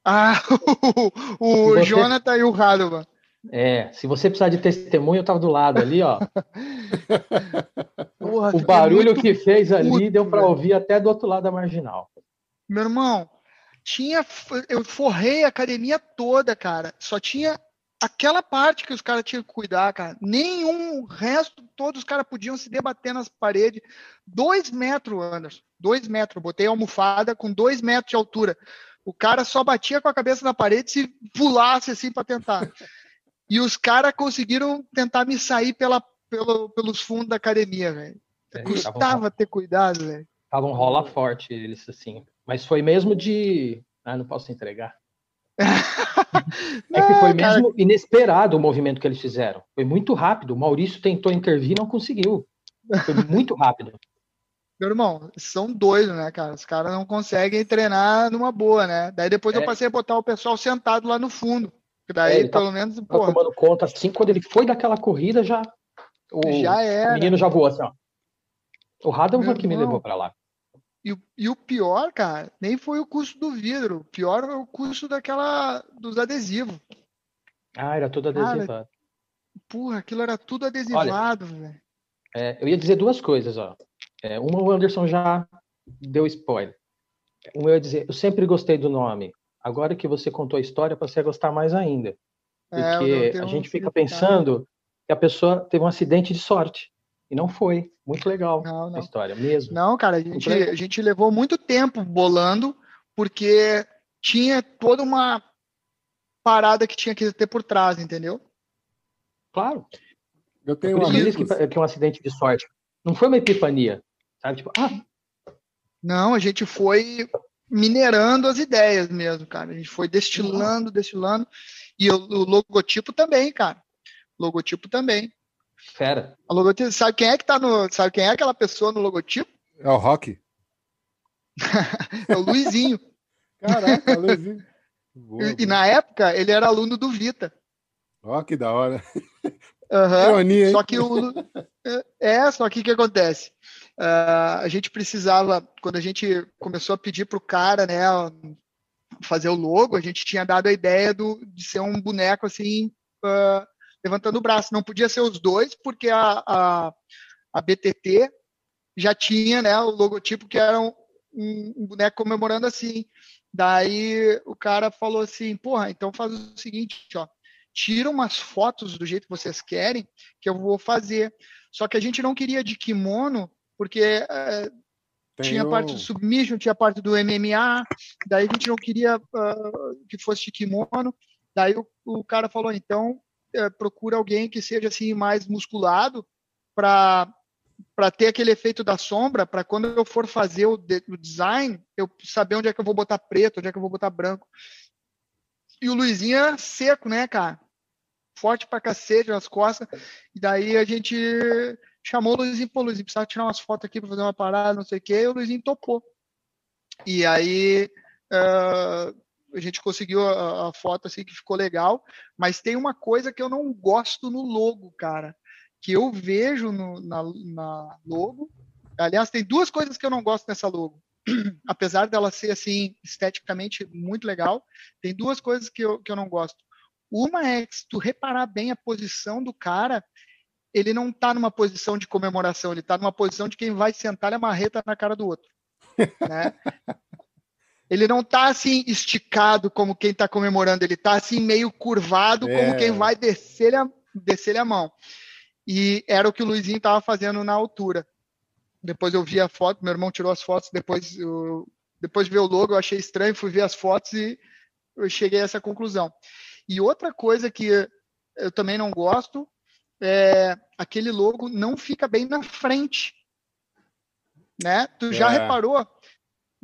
Ah, o, o você... Jonathan e o Radovan. É, se você precisar de testemunho, eu tava do lado ali, ó. Porra, o barulho que fez ali puto, deu para ouvir até do outro lado da marginal. Meu irmão, tinha eu forrei a academia toda, cara. Só tinha aquela parte que os caras tinham que cuidar, cara. Nenhum resto, todos os caras podiam se debater nas paredes. Dois metros, Anderson. Dois metros. Botei almofada com dois metros de altura. O cara só batia com a cabeça na parede se pulasse assim para tentar. E os caras conseguiram tentar me sair pela, pelo, pelos fundos da academia, velho. É, Custava ter cuidado, velho. Tava um rola forte eles, assim. Mas foi mesmo de. Ah, não posso entregar. é que foi mesmo inesperado o movimento que eles fizeram. Foi muito rápido. O Maurício tentou intervir não conseguiu. Foi muito rápido. Meu irmão, são doidos, né, cara? Os caras não conseguem treinar numa boa, né? Daí depois é. eu passei a botar o pessoal sentado lá no fundo. Daí, é, pelo tá, menos, tá tomando conta, assim, quando ele foi daquela corrida, já. O, já era. O menino já voou assim, ó. O Radam foi que me levou para lá. E, e, o pior, cara, nem foi o custo do vidro. O pior é o custo daquela. dos adesivos. Ah, era tudo adesivado. Cara, porra, aquilo era tudo adesivado, velho. É, eu ia dizer duas coisas, ó. É, uma o Anderson já deu spoiler. Uma eu ia dizer, eu sempre gostei do nome agora que você contou a história, passei a gostar mais ainda. É, porque é, a gente fica pensando que a pessoa teve um acidente de sorte. E não foi. Muito legal não, não. a história mesmo. Não, cara, a gente, a gente levou muito tempo bolando, porque tinha toda uma parada que tinha que ter por trás, entendeu? Claro. Eu tenho por isso que, que é um acidente de sorte. Não foi uma epifania. Sabe? Tipo, ah. Não, a gente foi minerando as ideias mesmo, cara. A gente foi destilando, destilando. E o, o logotipo também, cara. Logotipo também. Fera. A logotipo, sabe quem é que tá no. Sabe quem é aquela pessoa no logotipo? É o Rock. é o Luizinho. Caraca, Luizinho. Boa, e, e, na época ele era aluno do Vita. Ó, oh, que da hora. Uhum. Ironia, só que o. É, só que o que acontece? Uh, a gente precisava, quando a gente começou a pedir para o cara, né, fazer o logo, a gente tinha dado a ideia do, de ser um boneco assim, uh, levantando o braço. Não podia ser os dois, porque a, a, a BTT já tinha né, o logotipo que era um, um, boneco comemorando assim. Daí o cara falou assim, porra, então faz o seguinte, ó, tira umas fotos do jeito que vocês querem, que eu vou fazer. Só que a gente não queria de kimono, porque é, tinha parte do submission, tinha parte do MMA, daí a gente não queria uh, que fosse kimono. Daí o, o cara falou, então é, procura alguém que seja assim mais musculado para para ter aquele efeito da sombra, para quando eu for fazer o, de, o, design, eu saber onde é que eu vou botar preto, onde é que eu vou botar branco. E o Luizinho seco, né, cara? Forte pra cacete nas costas. E daí a gente chamou o Luizinho, pô, Luizinho, precisava tirar umas fotos aqui para fazer uma parada, não sei o quê, e o Luizinho topou. E aí uh, a gente conseguiu a, a, foto assim que ficou legal, mas tem uma coisa que eu não gosto no logo, cara, que eu vejo no, na, na logo. Aliás, tem duas coisas que eu não gosto nessa logo. Apesar dela ser assim esteticamente muito legal, tem duas coisas que eu, que eu não gosto. Uma é que se tu reparar bem a posição do cara, ele não está numa posição de comemoração, ele está numa posição de quem vai sentar a marreta na cara do outro. Né? ele não está assim esticado como quem está comemorando, ele está assim meio curvado é. como quem vai descer a, descer a mão. E era o que o Luizinho estava fazendo na altura. Depois eu vi a foto, meu irmão tirou as fotos, depois, eu, depois de ver o logo eu achei estranho, fui ver as fotos e eu cheguei a essa conclusão. E outra coisa que eu também não gosto é aquele logo não fica bem na frente. Né? Tu já é. reparou?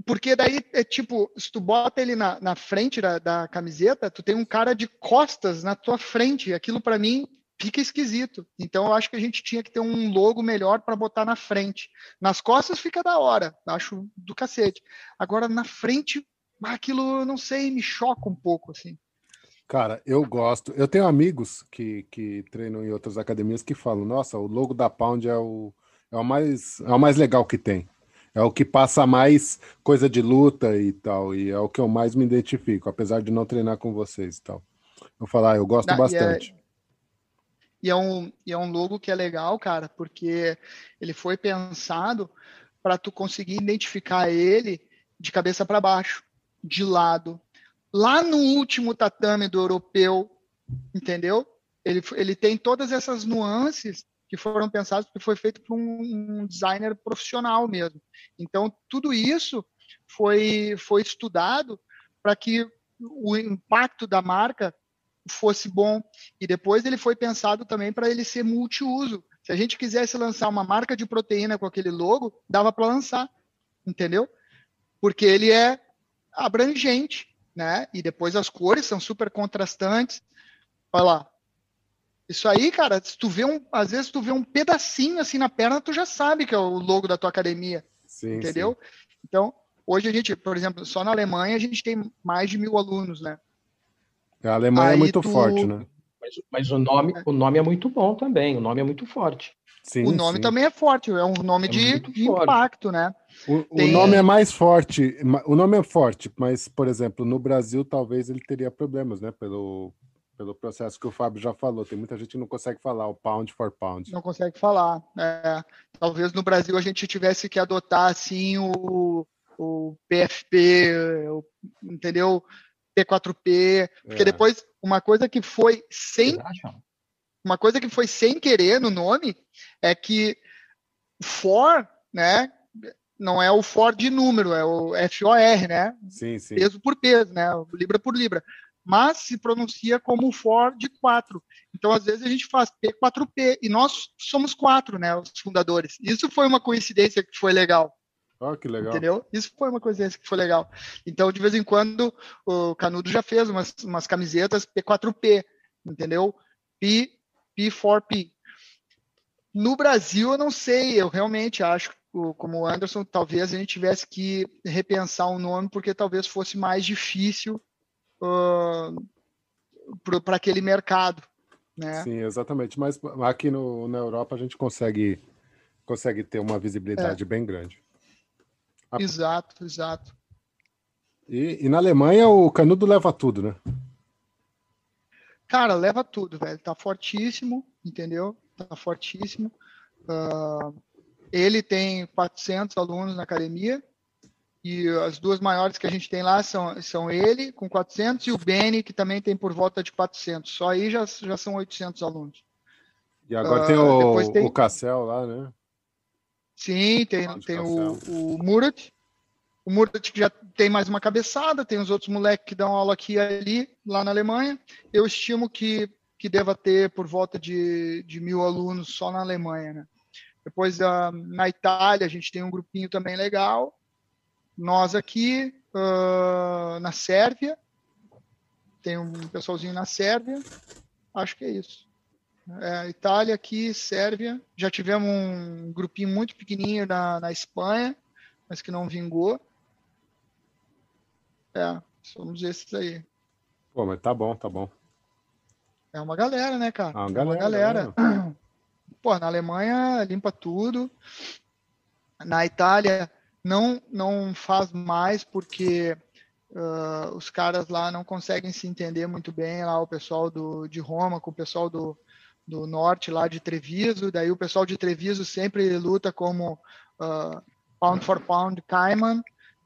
Porque daí é tipo, se tu bota ele na, na frente da, da camiseta, tu tem um cara de costas na tua frente. Aquilo para mim fica esquisito. Então eu acho que a gente tinha que ter um logo melhor para botar na frente. Nas costas fica da hora, acho do cacete. Agora na frente, aquilo, não sei, me choca um pouco assim. Cara, eu gosto. Eu tenho amigos que, que treinam em outras academias que falam: nossa, o logo da Pound é o, é o, mais, é o mais legal que tem. É o que passa mais coisa de luta e tal. E é o que eu mais me identifico, apesar de não treinar com vocês e tal. Eu falar, ah, eu gosto não, bastante. E é, e é, um, e é um logo que é legal, cara, porque ele foi pensado para tu conseguir identificar ele de cabeça para baixo, de lado, lá no último tatame do europeu, entendeu? Ele, ele tem todas essas nuances que foram pensadas porque foi feito por um, um designer profissional mesmo. Então, tudo isso foi, foi estudado para que o impacto da marca fosse bom. E depois ele foi pensado também para ele ser multiuso. Se a gente quisesse lançar uma marca de proteína com aquele logo, dava para lançar, entendeu? Porque ele é abrangente né? E depois as cores são super contrastantes. Olha lá. Isso aí, cara, se tu vê um, às vezes tu vê um pedacinho assim na perna, tu já sabe que é o logo da tua academia. Sim, entendeu? Sim. Então, hoje a gente, por exemplo, só na Alemanha a gente tem mais de mil alunos, né? A Alemanha é aí é muito tu... forte, né? Mas, mas, o, nome, é. o nome é muito bom também, o nome é muito forte. Sim, o nome sim. também é forte, é um nome é de, de impacto, né? O, Tem... o, nome é mais forte, o nome é forte, mas, por exemplo, no Brasil talvez ele teria problemas, né? Pelo, pelo processo que o Fábio já falou. Tem muita gente que não consegue falar o pound for pound. Não consegue falar. É, talvez no Brasil a gente tivesse que adotar assim o, o PFP, o, entendeu? P4P, porque é. depois uma coisa que foi sem uma coisa que foi sem querer no nome é que for, né, não é o for de número, é o FOR, né? Sim, sim. Peso por peso, né? Libra por libra. Mas se pronuncia como for de 4. Então, às vezes, a gente faz P4P. E nós somos quatro, né? Os fundadores. Isso foi uma coincidência que foi legal. Oh, que legal. Entendeu? Isso foi uma coincidência que foi legal. Então, de vez em quando, o Canudo já fez umas, umas camisetas P4P, entendeu? P4P. No Brasil, eu não sei, eu realmente acho, como o Anderson, talvez a gente tivesse que repensar o um nome, porque talvez fosse mais difícil uh, para aquele mercado. Né? Sim, exatamente. Mas aqui no, na Europa a gente consegue, consegue ter uma visibilidade é. bem grande. Exato, exato. E, e, na Alemanha o Canudo leva tudo, né? Cara, leva tudo, velho. Tá fortíssimo, entendeu? Tá fortíssimo. Uh, ele tem 400 alunos na academia e as duas maiores que a gente tem lá são, são ele, com 400, e o Beni, que também tem por volta de 400. Só aí já, já são 800 alunos. E agora uh, tem, o, tem o Cassel lá, né? Sim, tem, tem o, o Murat, o Murat já tem mais uma cabeçada, tem os outros moleques que dão aula aqui e ali, lá na Alemanha. Eu estimo que, que deva ter por volta de, de mil alunos só na Alemanha, né? Depois, uh, na Itália, a gente tem um grupinho também legal. Nós aqui, uh, na Sérvia, tem um pessoalzinho na Sérvia. Acho que é isso. É, Itália aqui, Sérvia. Já tivemos um grupinho muito pequenininho na, na Espanha, mas que não vingou. É, somos esses aí. Pô, mas tá bom, tá bom. É uma galera, né, cara? Ah, uma galera. É uma galera. galera. Pô, na Alemanha limpa tudo. Na Itália não não faz mais porque uh, os caras lá não conseguem se entender muito bem lá o pessoal do, de Roma com o pessoal do, do norte lá de Treviso, daí o pessoal de Treviso sempre luta como uh, pound for pound Cayman,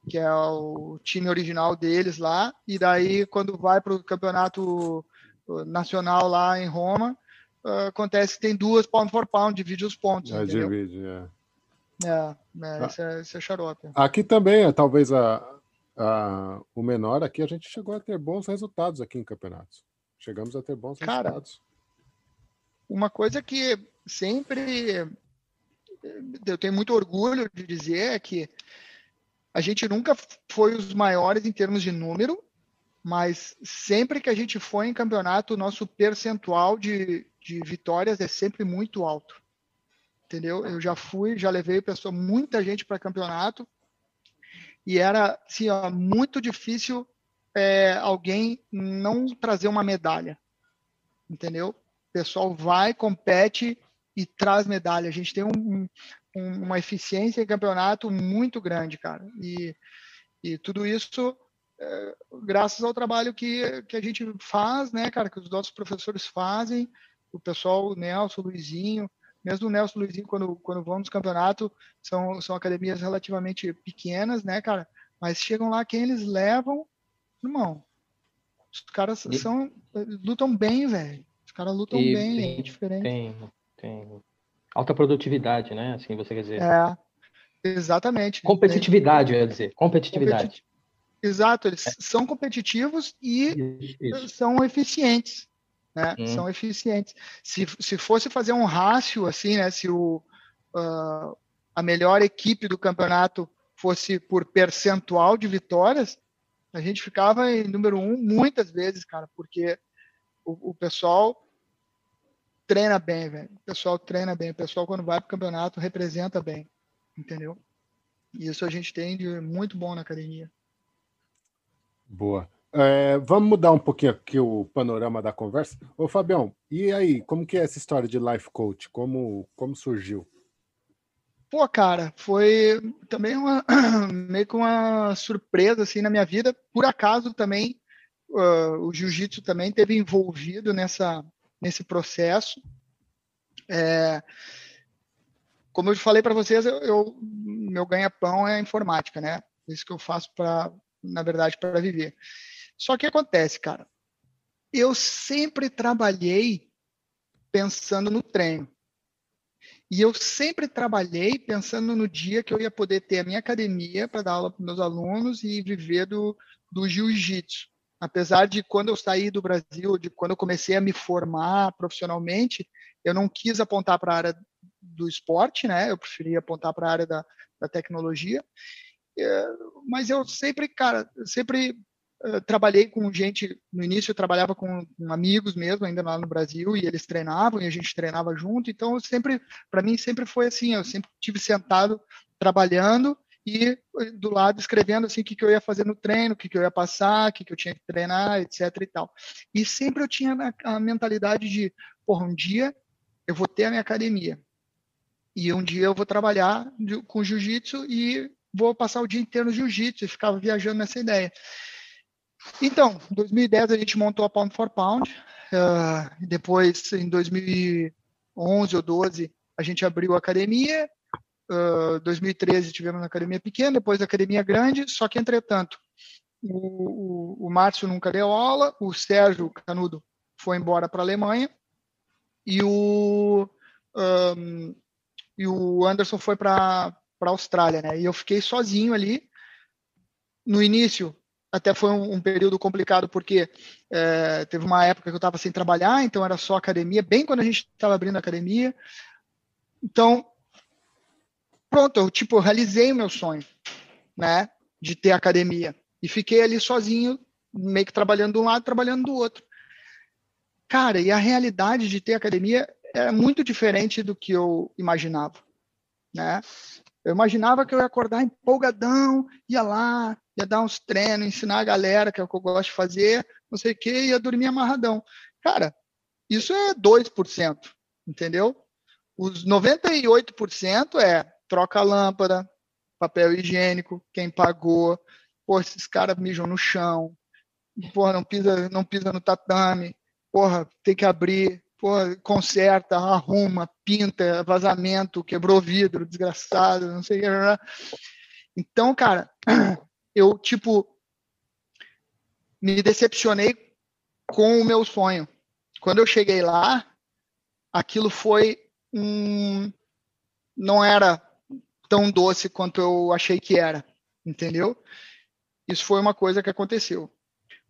que é o time original deles lá, e daí quando vai para o campeonato nacional lá em Roma, uh, acontece que tem duas pound for pound, divide os pontos. É, divide, é. É, é, ah, isso é, isso é xarope. Aqui também, é, talvez a, a, o menor aqui, a gente chegou a ter bons resultados aqui em campeonatos. Chegamos a ter bons Cara, resultados. Uma coisa que sempre eu tenho muito orgulho de dizer é que a gente nunca foi os maiores em termos de número, mas sempre que a gente foi em campeonato, o nosso percentual de, de vitórias é sempre muito alto. Entendeu? Eu já fui, já levei pessoa, muita gente para campeonato e era assim, ó, muito difícil é, alguém não trazer uma medalha. Entendeu? O pessoal vai, compete e traz medalha. A gente tem um, um, uma eficiência em campeonato muito grande, cara. E, e tudo isso é, graças ao trabalho que, que a gente faz, né, cara, que os nossos professores fazem, o pessoal, o Nelson, o Luizinho, mesmo o Nelson e o Luizinho, quando, quando vão nos campeonatos, são, são academias relativamente pequenas, né, cara? Mas chegam lá, quem eles levam, irmão, os caras são, lutam bem, velho. Os caras lutam e bem, tem, é diferente. Tem, tem alta produtividade, né? Assim você quer dizer. É, exatamente. Competitividade, eu ia dizer. Competitividade. Exato, eles é. são competitivos e isso, isso. são eficientes. Né? Hum. São eficientes. Se, se fosse fazer um rácio, assim, né? Se o, uh, a melhor equipe do campeonato fosse por percentual de vitórias, a gente ficava em número um muitas vezes, cara, porque o, o pessoal treina bem, velho. O pessoal treina bem. O pessoal, quando vai para o campeonato, representa bem. Entendeu? E isso a gente tem de muito bom na academia. Boa. É, vamos mudar um pouquinho aqui o panorama da conversa. Ô, Fabião, e aí, como que é essa história de life coach? Como, como surgiu? Pô, cara, foi também uma meio que uma surpresa assim na minha vida. Por acaso também uh, o jiu-jitsu também teve envolvido nessa nesse processo. É, como eu falei para vocês, eu, eu meu ganha-pão é informática, né? Isso que eu faço para, na verdade, para viver. Só que acontece, cara. Eu sempre trabalhei pensando no treino. E eu sempre trabalhei pensando no dia que eu ia poder ter a minha academia para dar aula para meus alunos e viver do, do jiu-jitsu apesar de quando eu saí do Brasil, de quando eu comecei a me formar profissionalmente, eu não quis apontar para a área do esporte, né? Eu preferia apontar para a área da, da tecnologia. É, mas eu sempre, cara, sempre uh, trabalhei com gente. No início eu trabalhava com, com, amigos mesmo, ainda lá no Brasil, e eles treinavam e a gente treinava junto. Então, sempre, para mim, sempre foi assim. Eu sempre tive sentado trabalhando e do lado escrevendo assim o que, que eu ia fazer no treino, o que, que eu ia passar, o que, que eu tinha que treinar, etc e tal. E sempre eu tinha a mentalidade de, porra, um dia eu vou ter a minha academia e um dia eu vou trabalhar com jiu-jitsu e vou passar o dia inteiro no jiu-jitsu e ficava viajando nessa ideia. Então, em 2010 a gente montou a Pound for Pound, uh, depois em 2011 ou 12 a gente abriu a academia, 2013 tivemos uma academia pequena, depois a academia grande, só que, entretanto, o, o, o Márcio nunca deu aula, o Sérgio Canudo foi embora para a Alemanha e o, um, e o Anderson foi para a Austrália, né? E eu fiquei sozinho ali. No início, até foi um, um período complicado, porque é, teve uma época que eu estava sem trabalhar, então era só academia, bem quando a gente estava abrindo a academia. Então, pronto, eu tipo realizei o meu sonho, né, de ter academia e fiquei ali sozinho, meio que trabalhando de um lado, trabalhando do outro. Cara, e a realidade de ter academia é muito diferente do que eu imaginava, né? Eu imaginava que eu ia acordar empolgadão, ia lá, ia dar uns treinos, ensinar a galera, que é o que eu gosto de fazer, não sei o quê, ia dormir amarradão. Cara, isso é 2%, entendeu? Os 98% é troca a lâmpada, papel higiênico, quem pagou, pô, esses caras mijam no chão, porra, não pisa, não pisa no tatame, porra, tem que abrir, pô, conserta, arruma, pinta, vazamento, quebrou vidro, desgraçado, não sei o que. Então, cara, eu, tipo, me decepcionei com o meu sonho. Quando eu cheguei lá, aquilo foi um. Não era tão doce quanto eu achei que era, entendeu? Isso foi uma coisa que aconteceu.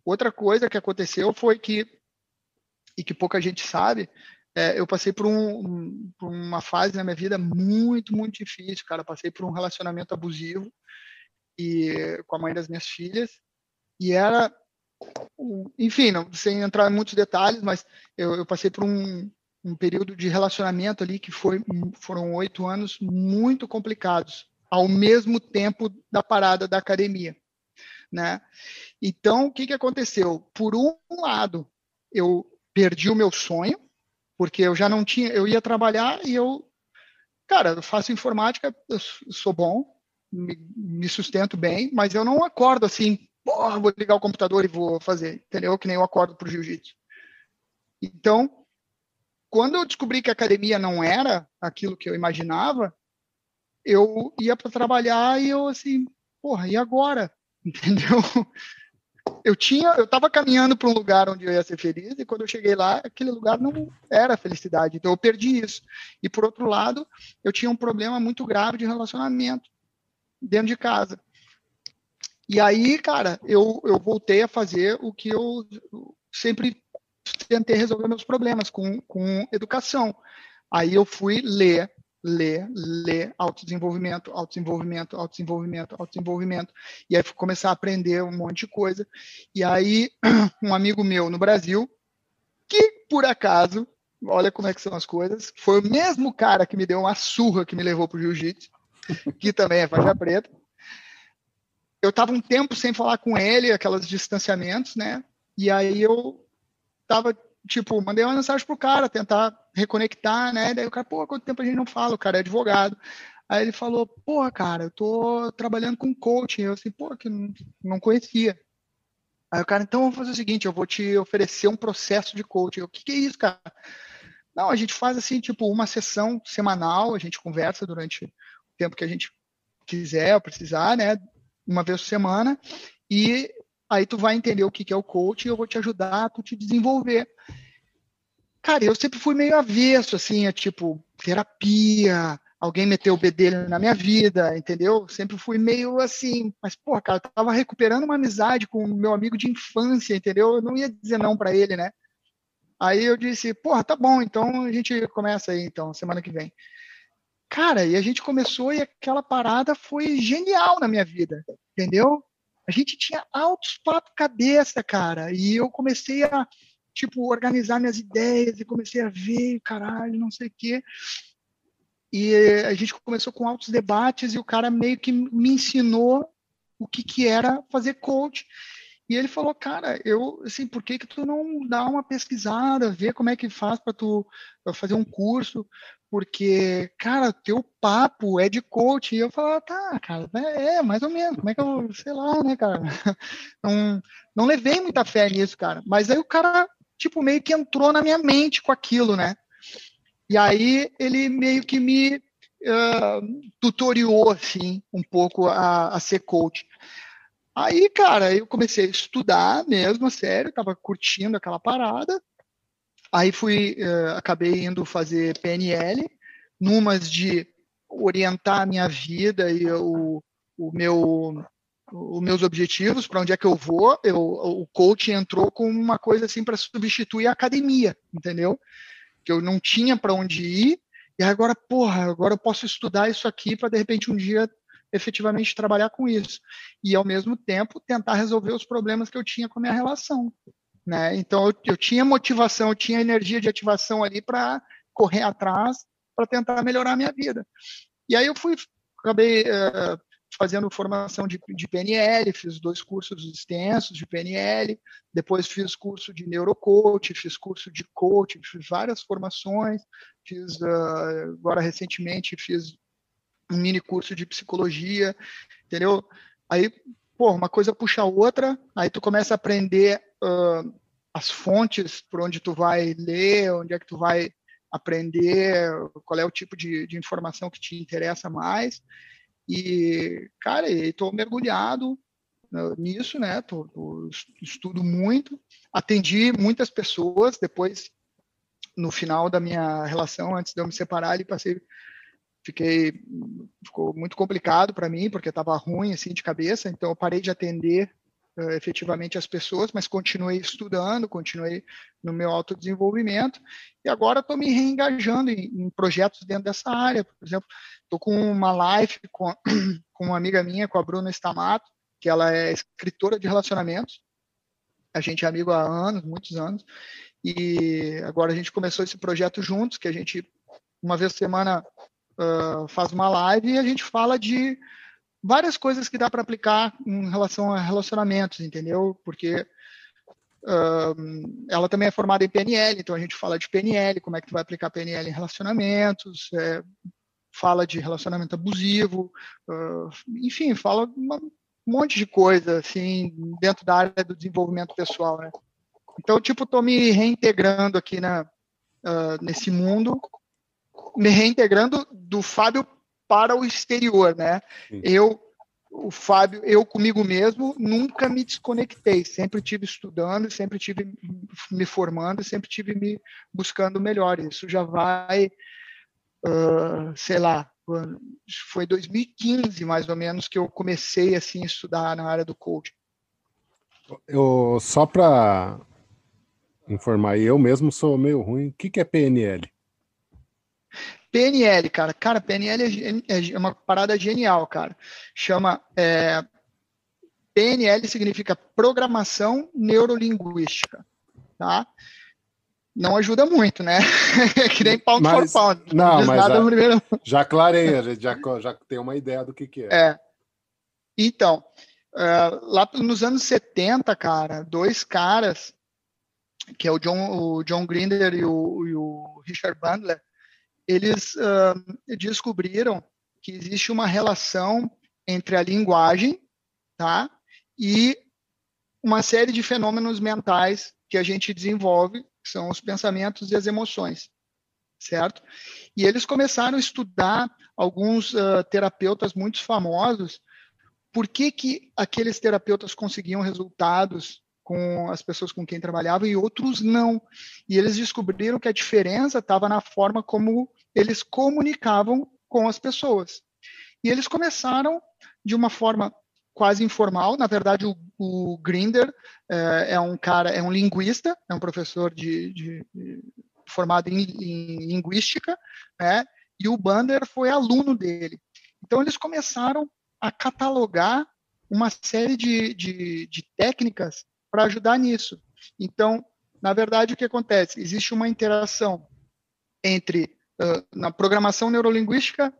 Outra coisa que aconteceu foi que, e que pouca gente sabe, é, eu passei por, um, por, uma fase na minha vida muito, muito difícil, cara. Passei por um relacionamento abusivo e com a mãe das minhas filhas e era, enfim, não, sem entrar em muitos detalhes, mas eu, eu passei por um, um, período de relacionamento ali que foi, foram oito anos muito complicados, ao mesmo tempo da parada da academia, né? Então, o que, que aconteceu? Por um lado, eu perdi o meu sonho, porque eu já não tinha, eu ia trabalhar e eu, cara, eu faço informática, eu sou bom, me, me sustento bem, mas eu não acordo assim, porra, vou ligar o computador e vou fazer, entendeu? Que nem eu acordo para o jiu-jitsu. Então, quando eu descobri que a academia não era aquilo que eu imaginava, eu ia para trabalhar e eu assim, porra, e agora? Entendeu? eu tinha, eu estava caminhando para um lugar onde eu ia ser feliz e quando eu cheguei lá, aquele lugar não era felicidade. Então eu perdi isso. E por outro lado, eu tinha um problema muito grave de relacionamento dentro de casa. E aí, cara, eu, eu voltei a fazer o que eu sempre tentei resolver meus problemas com, com educação. Aí eu fui ler ler, ler, autodesenvolvimento, autodesenvolvimento, autodesenvolvimento, autodesenvolvimento. E aí começar a aprender um monte de coisa. E aí, um amigo meu no Brasil, que por acaso, olha como é que são as coisas, foi o mesmo cara que me deu uma surra que me levou para o jiu-jitsu, que também é faixa preta. Eu estava um tempo sem falar com ele, aqueles distanciamentos, né? E aí eu estava tipo, mandei uma mensagem pro cara, tentar reconectar, né? Daí o cara, pô, quanto tempo a gente não fala? O cara é advogado. Aí ele falou, porra, cara, eu tô trabalhando com coaching. Eu assim, pô, que não, não conhecia. Aí o cara, então vamos fazer o seguinte, eu vou te oferecer um processo de coaching. Eu, o que, que é isso, cara? Não, a gente faz assim, tipo, uma sessão semanal, a gente conversa durante o tempo que a gente quiser ou precisar, né? Uma vez por semana. E aí tu vai entender o que, é o coach e eu vou te ajudar a tu te desenvolver. Cara, eu sempre fui meio avesso, assim, é tipo, terapia, alguém meteu o bedelho na minha vida, entendeu? Sempre fui meio assim, mas, pô, cara, eu tava recuperando uma amizade com meu amigo de infância, entendeu? Eu não ia dizer não para ele, né? Aí eu disse, porra, tá bom, então a gente começa aí, então, semana que vem. Cara, e a gente começou e aquela parada foi genial na minha vida, entendeu? A gente tinha altos papo cabeça, cara. E eu comecei a, tipo, organizar minhas ideias e comecei a ver, caralho, não sei o quê. E a gente começou com altos debates e o cara meio que me ensinou o que, que era fazer coach. E ele falou, cara, eu, assim, por que que tu não dá uma pesquisada, ver como é que faz para tu fazer um curso? Porque, cara, teu papo é de coach. E eu falava, tá, cara, é, é, mais ou menos, como é que eu, sei lá, né, cara? Não, não levei muita fé nisso, cara. Mas aí o cara, tipo, meio que entrou na minha mente com aquilo, né? E aí ele meio que me uh, tutoriou, assim, um pouco a, a ser coach. Aí, cara, eu comecei a estudar mesmo, a sério, tava curtindo aquela parada. Aí fui, uh, acabei indo fazer PNL, numas de orientar a minha vida e o, o meu os meus objetivos, para onde é que eu vou, eu, o coach entrou com uma coisa assim para substituir a academia, entendeu? Que eu não tinha para onde ir, e agora, porra, agora eu posso estudar isso aqui para de repente um dia efetivamente trabalhar com isso. E ao mesmo tempo tentar resolver os problemas que eu tinha com a minha relação. Né? Então eu, eu tinha motivação, eu tinha energia de ativação ali para correr atrás, para tentar melhorar a minha vida. E aí eu fui, acabei uh, fazendo formação de, de, PNL, fiz dois cursos extensos de PNL, depois fiz curso de neurocoach, fiz curso de coach, fiz várias formações, fiz uh, agora recentemente fiz um mini curso de psicologia, entendeu? Aí, pô, uma coisa puxa a outra, aí tu começa a aprender uh, as fontes por onde tu vai ler, onde é que tu vai aprender, qual é o tipo de, de informação que te interessa mais. E, cara, estou mergulhado né, nisso, né? Tô, tô, estudo muito, atendi muitas pessoas. Depois, no final da minha relação, antes de eu me separar, ele passei, fiquei, ficou muito complicado para mim porque estava ruim assim de cabeça. Então, eu parei de atender uh, efetivamente as pessoas, mas continuei estudando, continuei no meu autodesenvolvimento e agora estou me reengajando em, em, projetos dentro dessa área. Por exemplo, estou com uma live com, com uma amiga minha, com a Bruna Stamato, que ela é escritora de relacionamentos. A gente é amigo há anos, muitos anos, e agora a gente começou esse projeto juntos, que a gente, uma vez por semana, uh, faz uma live e a gente fala de várias coisas que dá para aplicar em relação a relacionamentos, entendeu? Porque ela também é formada em PNL, então a gente fala de PNL, como é que tu vai aplicar PNL em relacionamentos, é, fala de relacionamento abusivo, uh, enfim, fala uma, um monte de coisa assim dentro da área do desenvolvimento pessoal, né? Então, tipo, tô me reintegrando aqui na, uh, nesse mundo, me reintegrando do Fábio para o exterior, né? Sim. Eu, o Fábio, eu comigo mesmo, nunca me desconectei, sempre tive estudando, sempre tive me formando, sempre tive me buscando melhor. Isso já vai, uh, sei lá, foi 2015 mais ou menos que eu comecei assim a estudar na área do coaching. Eu só para informar, eu mesmo sou meio ruim. O que, que é PNL? PNL, cara. Cara, PNL é, é uma parada genial, cara. Chama. É, PNL significa Programação Neurolinguística. Tá? Não ajuda muito, né? É que nem pound mas, for pound. Não, mas já, primeiro... já aclarei, a gente já, já tem uma ideia do que, que é. É. Então, uh, lá nos anos 70, cara, dois caras, que é o John, o John Grinder e o, e o Richard Bandler, eles uh, descobriram que existe uma relação entre a linguagem tá, e uma série de fenômenos mentais que a gente desenvolve, que são os pensamentos e as emoções, certo? E eles começaram a estudar alguns uh, terapeutas muito famosos, por que, que aqueles terapeutas conseguiam resultados com as pessoas com quem trabalhavam e outros não. E eles descobriram que a diferença estava na forma como eles comunicavam com as pessoas. E eles começaram de uma forma quase informal. Na verdade, o, o Grinder é, é, um cara, é um linguista, é um professor de, de, de formado em, em, linguística, né? E o Bander foi aluno dele. Então eles começaram a catalogar uma série de, de técnicas para ajudar nisso. Então, na verdade, o que acontece? Existe uma interação entre, uh, na programação neurolinguística,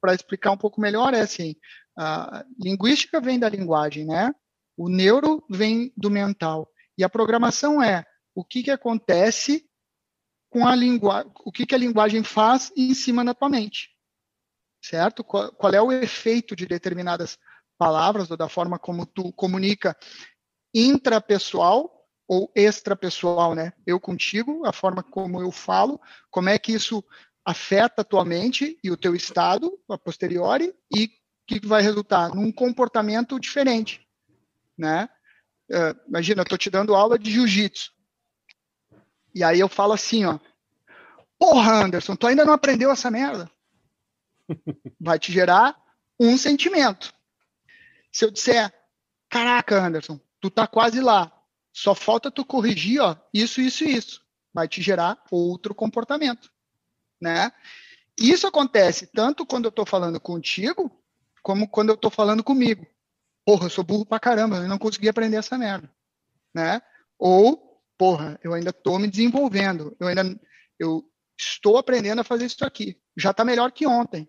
para explicar um pouco melhor, é assim, a linguística vem da linguagem, né? O neuro vem do mental. E a programação é o que, que acontece com a linguagem, o que, que a linguagem faz em cima da tua mente. Certo? Qual, qual é o efeito de determinadas palavras ou da forma como tu comunica intrapessoal ou extrapessoal, né? Eu contigo, a forma como eu falo, como é que isso afeta a tua mente e o teu estado a posteriori e o que vai resultar num comportamento diferente, né? Uh, imagina, eu estou te dando aula de jiu-jitsu. E aí eu falo assim, ó. Porra, Anderson, tu ainda não aprendeu essa merda? Vai te gerar um sentimento. Se eu disser, caraca, Anderson, tu tá quase lá. Só falta tu corrigir, ó, isso, isso isso. Vai te gerar outro comportamento, né? Isso acontece tanto quando eu tô falando contigo, como quando eu tô falando comigo. Porra, eu sou burro pra caramba, eu não consegui aprender essa merda, né? Ou, porra, eu ainda tô me desenvolvendo, eu ainda eu estou aprendendo a fazer isso aqui. Já tá melhor que ontem,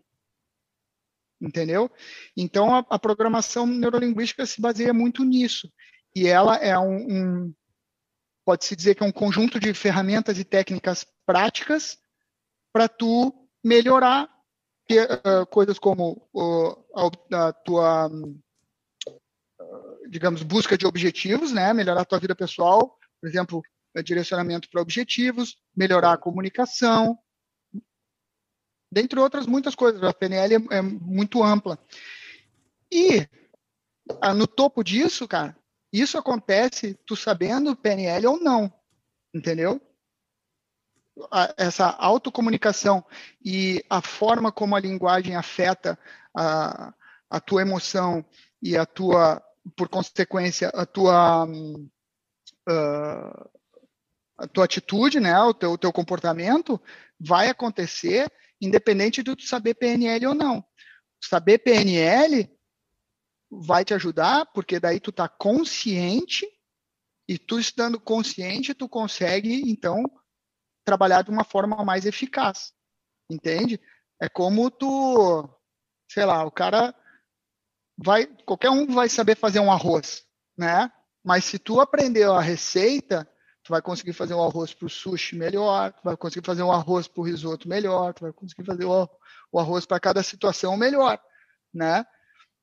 entendeu? Então a, a, programação neurolinguística se baseia muito nisso e ela é um, um pode-se dizer que é um conjunto de ferramentas e técnicas práticas para tu melhorar uh, coisas como uh, a, a, tua, uh, digamos, busca de objetivos, né? Melhorar a tua vida pessoal, por exemplo, direcionamento para objetivos, melhorar a comunicação, dentre outras muitas coisas. A PNL é, é muito ampla. E no topo disso, cara, isso acontece tu sabendo PNL ou não, entendeu? Essa autocomunicação e a forma como a linguagem afeta a, a tua emoção e a tua, por consequência, a tua uh, a tua atitude, né, o teu, o teu comportamento vai acontecer independente de tu saber PNL ou não. Saber PNL vai te ajudar, porque daí tu tá consciente e tu estando consciente, tu consegue então trabalhar de uma forma mais eficaz. Entende? É como tu, sei lá, o cara vai, qualquer um vai saber fazer um arroz, né? Mas se tu aprendeu a receita, tu vai conseguir fazer um arroz para o sushi melhor, tu vai conseguir fazer um arroz para o risoto melhor, tu vai conseguir fazer o, o arroz para cada situação melhor, né?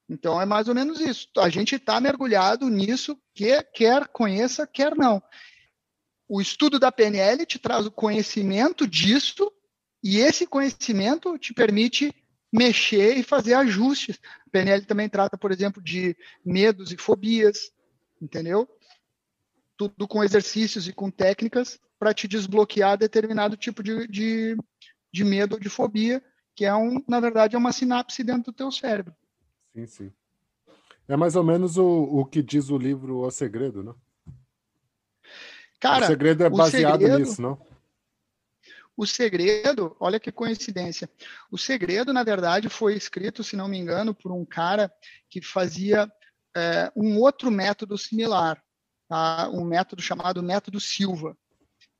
Então é mais ou menos isso. A gente está mergulhado nisso, quer, quer conheça, quer não. O estudo da PNL te traz o conhecimento disso, e esse conhecimento te permite mexer e fazer ajustes. A PNL também trata, por exemplo, de medos e fobias, entendeu? tudo com exercícios e com técnicas para te desbloquear determinado tipo de, de, de medo ou de fobia, que é um, na verdade, é uma sinapse dentro do teu cérebro. Sim, sim. É mais ou menos o, o que diz o livro O Segredo, né? Cara, o segredo é baseado segredo, nisso, não? O segredo, olha que coincidência. O segredo, na verdade, foi escrito, se não me engano, por um cara que fazia é, um outro método similar tá? um método chamado método Silva,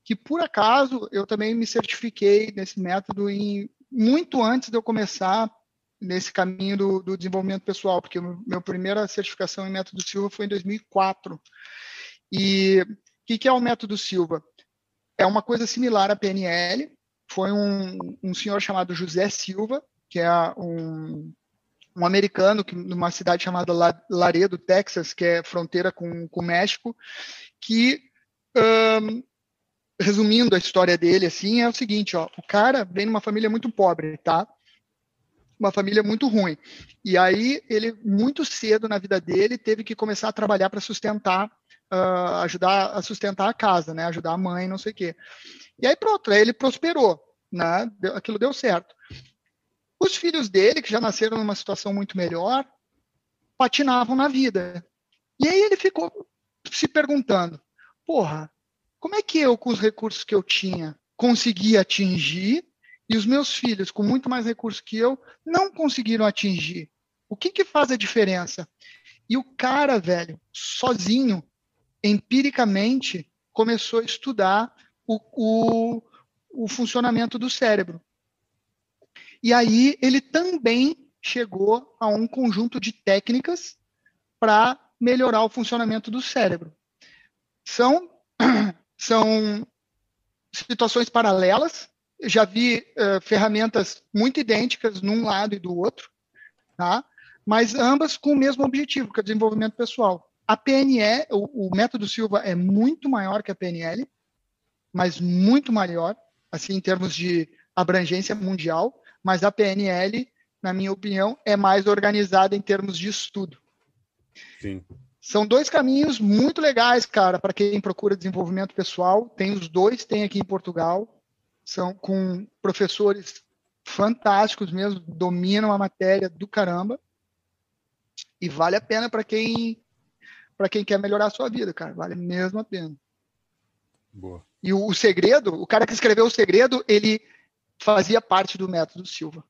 que por acaso eu também me certifiquei nesse método em, muito antes de eu começar nesse caminho do, do desenvolvimento pessoal, porque meu, minha primeira certificação em método Silva foi em 2004. E o que, que é o método Silva? É uma coisa similar à PNL. Foi um, um senhor chamado José Silva, que é um, um americano que numa cidade chamada Laredo, Texas, que é fronteira com, com o México, que um, resumindo a história dele assim é o seguinte, ó, o cara vem numa família muito pobre, tá? Uma família muito ruim. E aí ele muito cedo na vida dele teve que começar a trabalhar para sustentar, uh, ajudar a sustentar a casa, né? Ajudar a mãe, não sei o quê. E aí pronto, aí ele prosperou, né? Aquilo deu certo. Os filhos dele, que já nasceram numa situação muito melhor, patinavam na vida. E aí ele ficou se perguntando: porra, como é que eu, com os recursos que eu tinha, consegui atingir e os meus filhos, com muito mais recursos que eu, não conseguiram atingir? O que, que faz a diferença? E o cara, velho, sozinho, empiricamente, começou a estudar o, o, o funcionamento do cérebro. E aí ele também chegou a um conjunto de técnicas para melhorar o funcionamento do cérebro. São, são situações paralelas. Eu já vi uh, ferramentas muito idênticas num lado e do outro, tá? mas ambas com o mesmo objetivo, que é o desenvolvimento pessoal. A PNE, o, o método Silva é muito maior que a PNL, mas muito maior, assim, em termos de abrangência mundial mas a PNL, na minha opinião, é mais organizada em termos de estudo. Sim. São dois caminhos muito legais, cara, para quem procura desenvolvimento pessoal. Tem os dois, tem aqui em Portugal. São com professores fantásticos mesmo, dominam a matéria do caramba. E vale a pena para quem para quem quer melhorar a sua vida, cara. Vale mesmo a pena. Boa. E o, o segredo, o cara que escreveu o segredo, ele fazia parte do método Silva.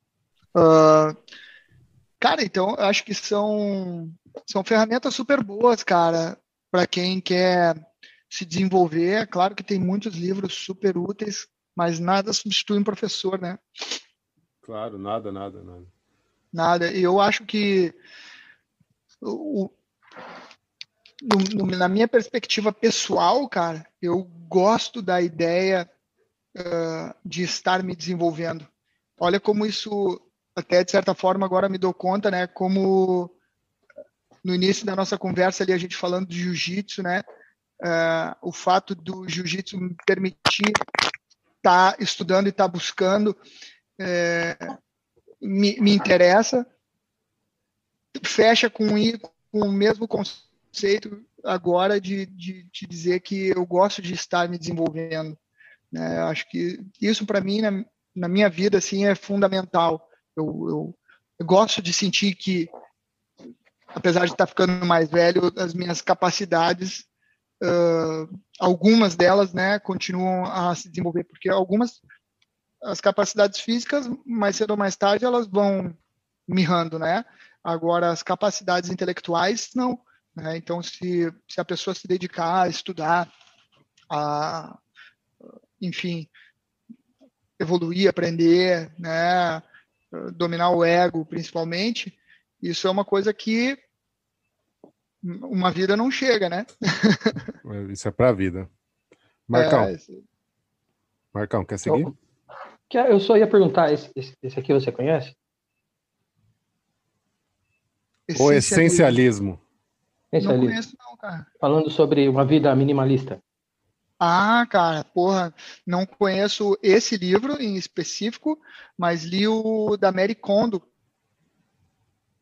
Uh, cara, então eu acho que são, são ferramentas super boas, cara, para quem quer se desenvolver. Claro que tem muitos livros super úteis, mas nada substitui um professor, né? Claro, nada, nada, nada. Nada. E eu acho que o, no, no, na minha perspectiva pessoal, cara, eu gosto da ideia uh, de estar me desenvolvendo. Olha como isso, até de certa forma, agora me dou conta, né? Como no início da nossa conversa ali, a gente falando de jiu-jitsu, né? uh, o fato do jiu-jitsu me permitir estar tá estudando e estar tá buscando uh, me, me, interessa. Fecha com, com o mesmo conceito agora de, de, de, dizer que eu gosto de estar me desenvolvendo. Né? Acho que isso para mim na, na, minha vida assim é fundamental. Eu, eu, eu gosto de sentir que apesar de estar ficando mais velho, as minhas capacidades, uh, algumas delas, né, continuam a se desenvolver, porque algumas, as capacidades físicas, mais cedo ou mais tarde, elas vão mirrando, né? Agora, as capacidades intelectuais, não. Né? Então, se, se a pessoa se dedicar a estudar, a, enfim, evoluir, aprender, né? dominar o ego, principalmente, isso é uma coisa que uma vida não chega, né? Isso é para a vida. Marcão. É, Marcão, quer seguir? Eu, eu só ia perguntar, esse, esse aqui você conhece? O essencialismo. essencialismo. Não conheço não, cara. Falando sobre uma vida minimalista. Ah, cara, porra, não conheço esse livro em específico, mas li o da Mary Kondo,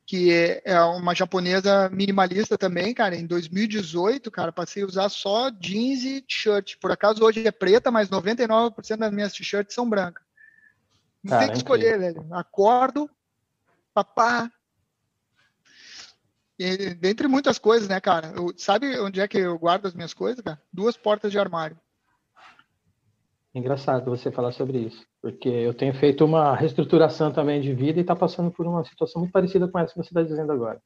que é uma japonesa minimalista também, cara. Em 2018, cara, passei a usar só jeans e t-shirt. Por acaso hoje é preta, mas 99% das minhas t-shirts são brancas. Não cara, tem que escolher, velho. Acordo, papá. E, dentre muitas coisas, né, cara? Eu, sabe onde é que eu guardo as minhas coisas, cara? Duas portas de armário. Engraçado você falar sobre isso, porque eu tenho feito uma reestruturação também de vida e está passando por uma situação muito parecida com essa que você está dizendo agora.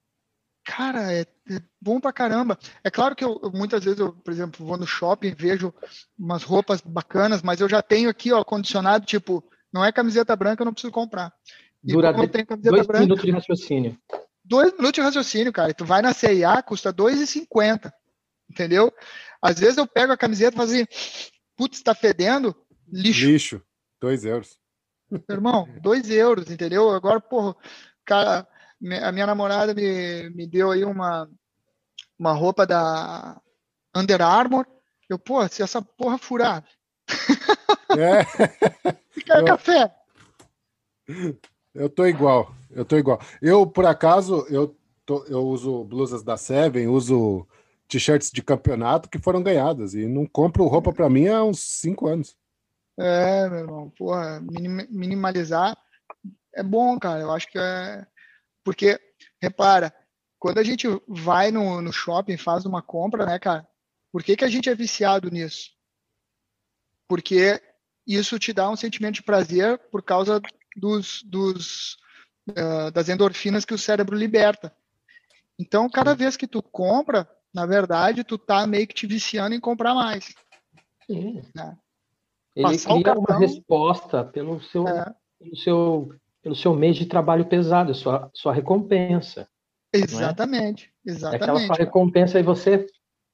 Cara, é, é, bom pra caramba. É claro que eu, muitas vezes eu, por exemplo, vou no shopping, vejo umas roupas bacanas, mas eu já tenho aqui, ó, condicionado, tipo, não é camiseta branca, eu não preciso comprar. E Dura dois branca, minutos de raciocínio. Dois minutos de raciocínio, cara. E tu vai na CIA, custa R$2,50. Entendeu? Às vezes eu pego a camiseta e falo assim, putz, tá fedendo, lixo. Lixo, dois euros. Irmão, dois euros, entendeu? Agora, porra, cara, a minha namorada me, me deu aí uma, uma roupa da Under Armour. Eu, pô, se essa porra furar. É. Quer café? Eu tô igual, eu tô igual. Eu, por acaso, eu, tô, eu uso blusas da Seven, uso t-shirts de campeonato que foram ganhadas e não compro roupa para mim há uns cinco anos. É, meu irmão, porra, minimalizar é bom, cara. Eu acho que é. Porque, repara, quando a gente vai no, no shopping faz uma compra, né, cara? Por que, que a gente é viciado nisso? Porque isso te dá um sentimento de prazer por causa dos, dos uh, das endorfinas que o cérebro liberta. Então, cada vez que tu compra, na verdade, tu tá meio que te viciando em comprar mais. Sim. Né? Ele cria uma resposta pelo seu, é. pelo seu, pelo seu mês de trabalho pesado, sua, sua recompensa. Exatamente, é? exatamente. É aquela sua recompensa e você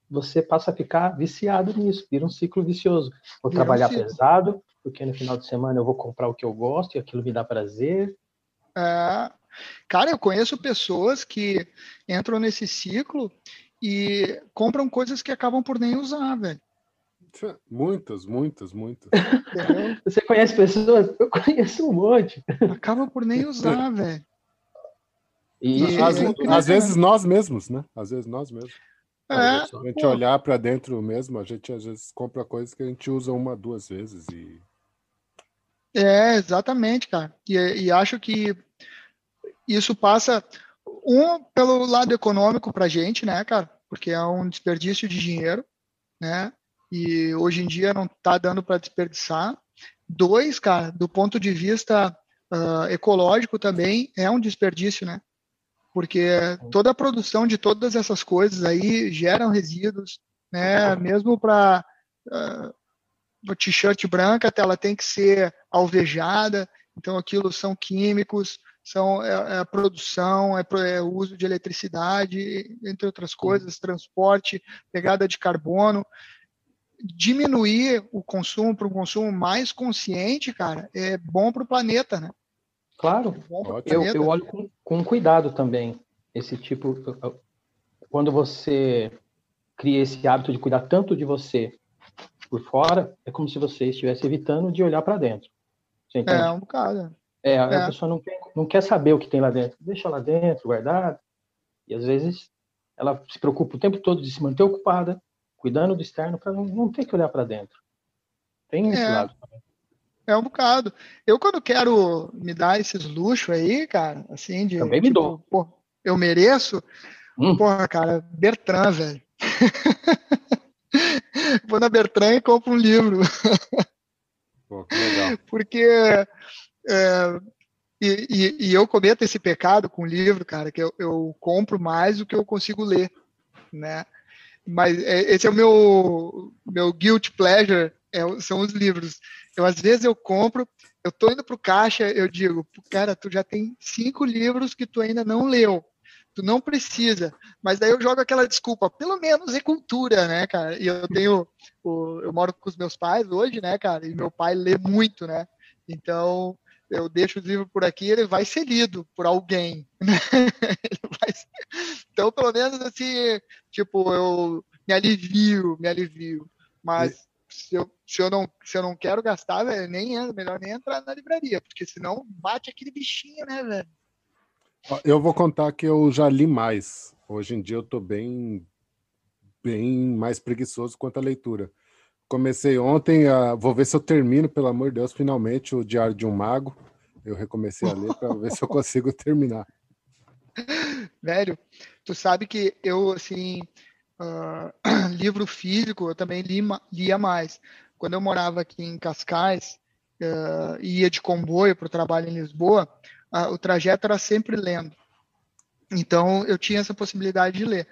você passa a ficar viciado nisso, vira um ciclo vicioso. Vou vira trabalhar um pesado, porque no final de semana eu vou comprar o que eu gosto e aquilo me dá prazer. É, cara, eu conheço pessoas que entram nesse ciclo e compram coisas que acabam por nem usar, velho. Muitas, muitas, muitas. Você conhece pessoas? Eu conheço um monte. Acaba por nem usar, velho. E, às, é às vezes nós mesmos, né? Às vezes nós mesmos. É, Se a gente pô. olhar para dentro mesmo, a gente às vezes compra coisas que a gente usa uma, duas vezes e. É, exatamente, cara. E, e acho que isso passa um pelo lado econômico para gente, né, cara? Porque é um desperdício de dinheiro, né? E hoje em dia não está dando para desperdiçar. Dois, cara, do ponto de vista uh, ecológico também é um desperdício, né? Porque toda a produção de todas essas coisas aí geram resíduos, né? Mesmo para uh, ah, t-shirt branca, ela tem que ser alvejada, então aquilo são químicos, são é, é produção, é, é uso de eletricidade, entre outras coisas, transporte, pegada de carbono. Diminuir o consumo para um consumo mais consciente, cara, é bom para o planeta, né? Claro, é eu, eu olho com, com cuidado também esse tipo. Quando você cria esse hábito de cuidar tanto de você por fora, é como se você estivesse evitando de olhar para dentro. É, um bocado. É, a é. pessoa não quer, não quer saber o que tem lá dentro. Deixa lá dentro, guardado. E às vezes ela se preocupa o tempo todo de se manter ocupada, cuidando do externo, para não, não ter que olhar para dentro. Tem esse é. lado também. É um bocado. Eu, quando quero me dar esses luxos aí, cara, assim, de. Também me tipo, dou. Pô, eu mereço. Hum. Porra, cara, Bertrand, velho. Vou na Bertrand e compro um livro. Pô, que legal. Porque. É, e, e, e, eu cometo esse pecado com o livro, cara, que eu, eu compro mais do que eu consigo ler, né? Mas é, esse é o meu, meu guilt pleasure, é, são os livros. Eu, às vezes, eu compro, eu tô indo pro caixa, eu digo, cara, tu já tem cinco livros que tu ainda não leu. Tu não precisa. Mas daí eu jogo aquela desculpa, pelo menos é cultura, né, cara? E eu tenho, eu moro com os meus pais hoje, né, cara? E meu pai lê muito, né? Então, eu deixo o livro por aqui, ele vai ser lido por alguém. Né? vai... Então, pelo menos assim, tipo, eu me alivio, me alivio. Mas se eu, se eu, não, se eu não quero gastar, velho, nem é melhor nem entrar na livraria, porque senão bate aquele bichinho, né, velho? Eu vou contar que eu já li mais. Hoje em dia eu tô bem, bem mais preguiçoso quanto à leitura. Comecei ontem, a... vou ver se eu termino, pelo amor de Deus, finalmente o Diário de um Mago. Eu recomecei a ler para ver se eu consigo terminar. Velho, tu sabe que eu, assim, uh, livro físico, eu também li, lia mais. Quando eu morava aqui em Cascais, uh, ia de comboio para o trabalho em Lisboa, uh, o trajeto era sempre lendo. Então, eu tinha essa possibilidade de ler.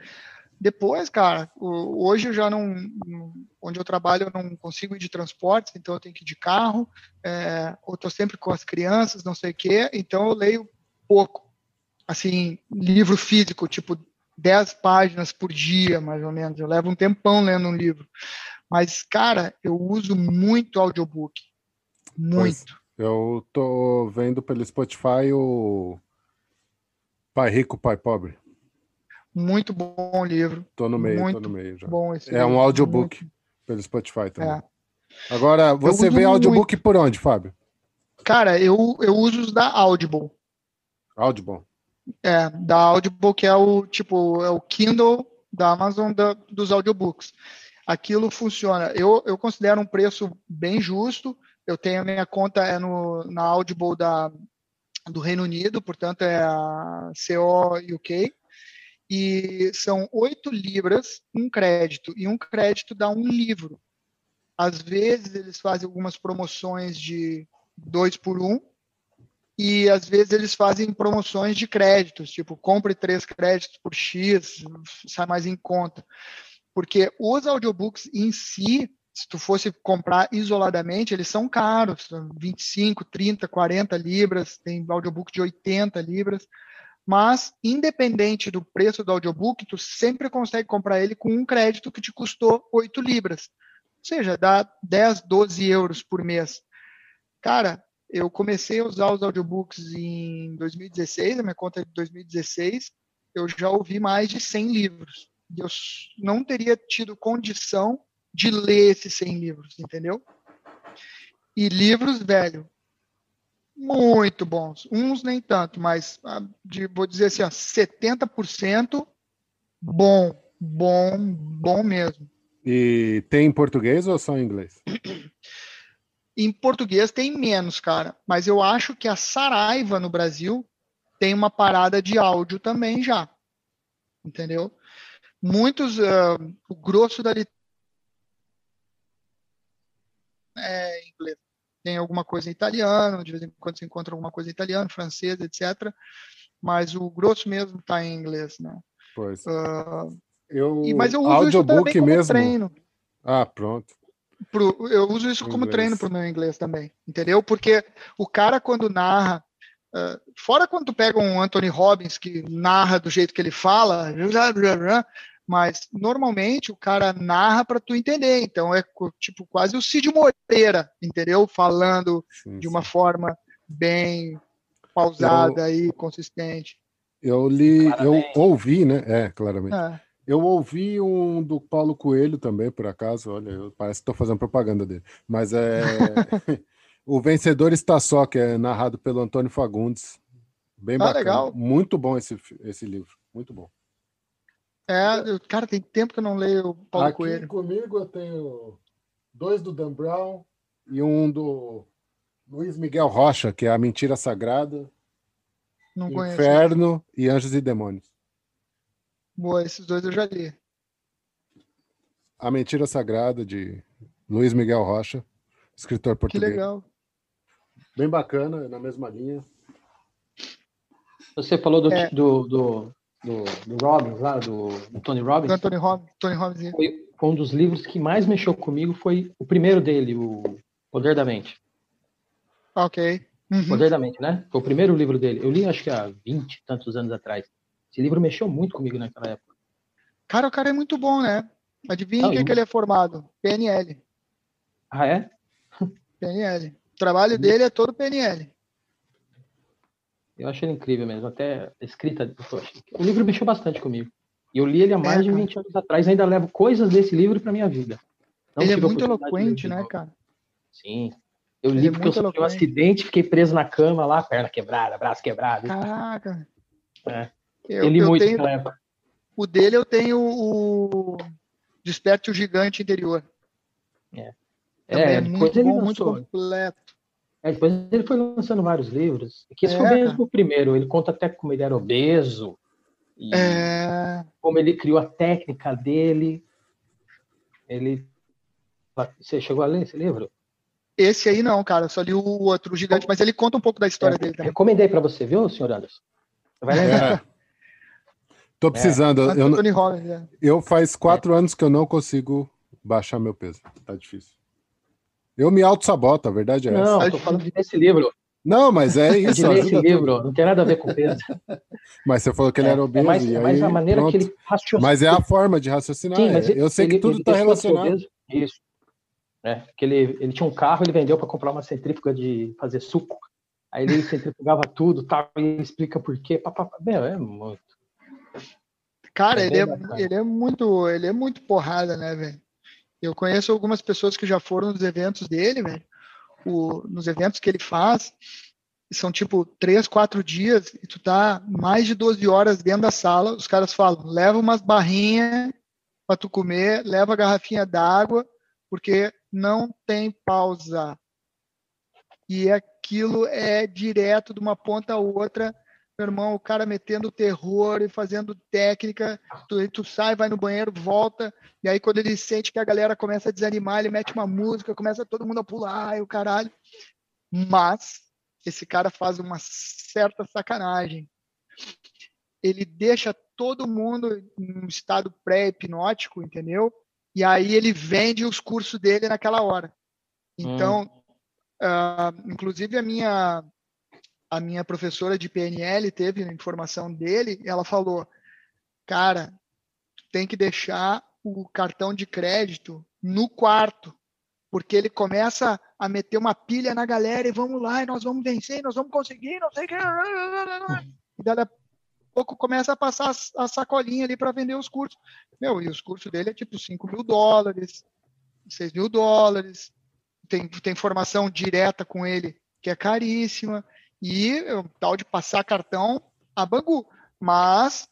Depois, cara, hoje eu já não. Onde eu trabalho, eu não consigo ir de transporte, então eu tenho que ir de carro, é, ou estou sempre com as crianças, não sei o quê, então eu leio pouco. Assim, livro físico, tipo 10 páginas por dia, mais ou menos. Eu levo um tempão lendo um livro. Mas, cara, eu uso muito audiobook. Muito. Pois, eu tô vendo pelo Spotify o Pai Rico, Pai Pobre. Muito bom livro. Tô no meio, muito tô no meio já. Bom esse é livro, um audiobook muito... pelo Spotify também. É. Agora, você vê audiobook muito. por onde, Fábio? Cara, eu, eu uso os da Audible. Audible. É, da Audible, que é o tipo, é o Kindle da Amazon da, dos audiobooks. Aquilo funciona. Eu, eu considero um preço bem justo. Eu tenho a minha conta é no, na Audible da, do Reino Unido, portanto é a CO UK e são oito libras um crédito, e um crédito dá um livro. Às vezes eles fazem algumas promoções de dois por um, e às vezes eles fazem promoções de créditos, tipo, compre três créditos por X, sai mais em conta. Porque os audiobooks em si, se tu fosse comprar isoladamente, eles são caros, 25, 30, 40 libras, tem audiobook de 80 libras mas independente do preço do audiobook, tu sempre consegue comprar ele com um crédito que te custou 8 libras. Ou seja, dá 10, 12 euros por mês. Cara, eu comecei a usar os audiobooks em 2016, a minha conta é de 2016, eu já ouvi mais de 100 livros. Eu não teria tido condição de ler esses 100 livros, entendeu? E livros, velho, muito bons. Uns nem tanto, mas ah, de, vou dizer assim, ó, 70% bom, bom, bom mesmo. E tem em português ou só em inglês? Em português tem menos, cara. Mas eu acho que a Saraiva no Brasil tem uma parada de áudio também já. Entendeu? Muitos, uh, o grosso da literatura é inglês tem alguma coisa em italiano, de vez em quando você encontra alguma coisa em italiano, francês, etc. Mas o grosso mesmo está em inglês, né? Pois. Uh, eu, e, mas eu uso audiobook isso mesmo. treino. Ah, pronto. Pro, eu uso isso como treino para o meu inglês também, entendeu? Porque o cara quando narra, uh, fora quando tu pega um Anthony Robbins que narra do jeito que ele fala, mas normalmente o cara narra para tu entender. Então é tipo quase o Cid Moreira, entendeu? Falando sim, de uma sim. forma bem pausada eu, e consistente. Eu li, claramente. eu ouvi, né? É, claramente. É. Eu ouvi um do Paulo Coelho também, por acaso. Olha, parece que estou fazendo propaganda dele. Mas é. o Vencedor Está Só, que é narrado pelo Antônio Fagundes. Bem ah, bacana. Legal. Muito bom esse, esse livro. Muito bom. É, cara, tem tempo que eu não leio o Paulo Aqui Coelho. comigo eu tenho dois do Dan Brown e um do Luiz Miguel Rocha, que é A Mentira Sagrada, não Inferno e Anjos e Demônios. Boa, esses dois eu já li. A Mentira Sagrada, de Luiz Miguel Rocha, escritor português. Que legal. Bem bacana, na mesma linha. Você falou do, é. do, do, do, do, Robbins, lá, do, do Tony Robbins. Do Tony Robbins. Tony Robbins. Foi, foi um dos livros que mais mexeu comigo, foi o primeiro dele, o Poder da Mente. Ok. Uhum. Poder da Mente, né? Foi o primeiro livro dele. Eu li acho que há 20 e tantos anos atrás. Esse livro mexeu muito comigo naquela época. Cara, o cara é muito bom, né? Adivinha em que, que ele é formado? PNL. Ah, é? PNL. O trabalho uhum. dele é todo PNL. Eu achei ele incrível mesmo. Até a escrita. O livro mexeu bastante comigo. E eu li ele há mais é, de 20 anos atrás. Ainda levo coisas desse livro para minha vida. Não ele é muito eloquente, né, cara? Sim. Eu li ele é porque é eu sofri um acidente, fiquei preso na cama lá, perna quebrada, braço quebrado. Caraca. É. Eu, eu li eu muito tenho, época. O dele eu tenho o Desperte o Gigante Interior. É. é, é muito bom, muito completo. É, depois ele foi lançando vários livros. Que esse é, foi mesmo o primeiro. Ele conta até como ele era obeso. É... Como ele criou a técnica dele. Ele. Você chegou a ler esse livro? Esse aí não, cara. Eu só li o outro, o Gigante, mas ele conta um pouco da história é, dele também. Recomendei para você, viu, senhor Anderson? Vai lembrar. É. Tô precisando. É. Eu, Rollins, é. eu faz quatro anos que eu não consigo baixar meu peso. Tá difícil. Eu me auto-saboto, a verdade é não, essa. Não, tô falando desse livro. Não, mas é isso. De ler esse livro, não tem nada a ver com peso. Mas você falou que ele é, era obeso. É mais, é mais a maneira pronto. que ele raciocina. Mas é a forma de raciocinar. Sim, mas ele, eu sei ele, que tudo está relacionado. Obeso, isso. É, que ele, ele tinha um carro, ele vendeu para comprar uma centrífuga de fazer suco. Aí ele centrifugava tudo, tal, e ele explica por quê. Pá, pá, pá. Meu, é muito. Cara, é ele, é, ele é muito, ele é muito porrada, né, velho? Eu conheço algumas pessoas que já foram nos eventos dele, velho o, nos eventos que ele faz, são tipo três, quatro dias, e tu tá mais de 12 horas dentro da sala, os caras falam, leva umas barrinhas para tu comer, leva a garrafinha d'água, porque não tem pausa. E aquilo é direto de uma ponta a outra, meu irmão, o cara metendo terror e fazendo técnica, tu, tu sai, vai no banheiro, volta, e aí quando ele sente que a galera começa a desanimar, ele mete uma música, começa todo mundo a pular, e o caralho. Mas esse cara faz uma certa sacanagem. Ele deixa todo mundo em um estado pré-hipnótico, entendeu? E aí ele vende os cursos dele naquela hora. Então, hum. uh, inclusive a minha a minha professora de PNL teve informação dele, ela falou: "Cara, tem que deixar o cartão de crédito no quarto, porque ele começa a meter uma pilha na galera e vamos lá, e nós vamos vencer, nós vamos conseguir, não sei o que. E daí a pouco começa a passar a sacolinha ali para vender os cursos. Meu, e os cursos dele é tipo 5 mil dólares, 6 mil dólares. Tem, tem formação direta com ele que é caríssima e o tal de passar cartão a Bangu. Mas,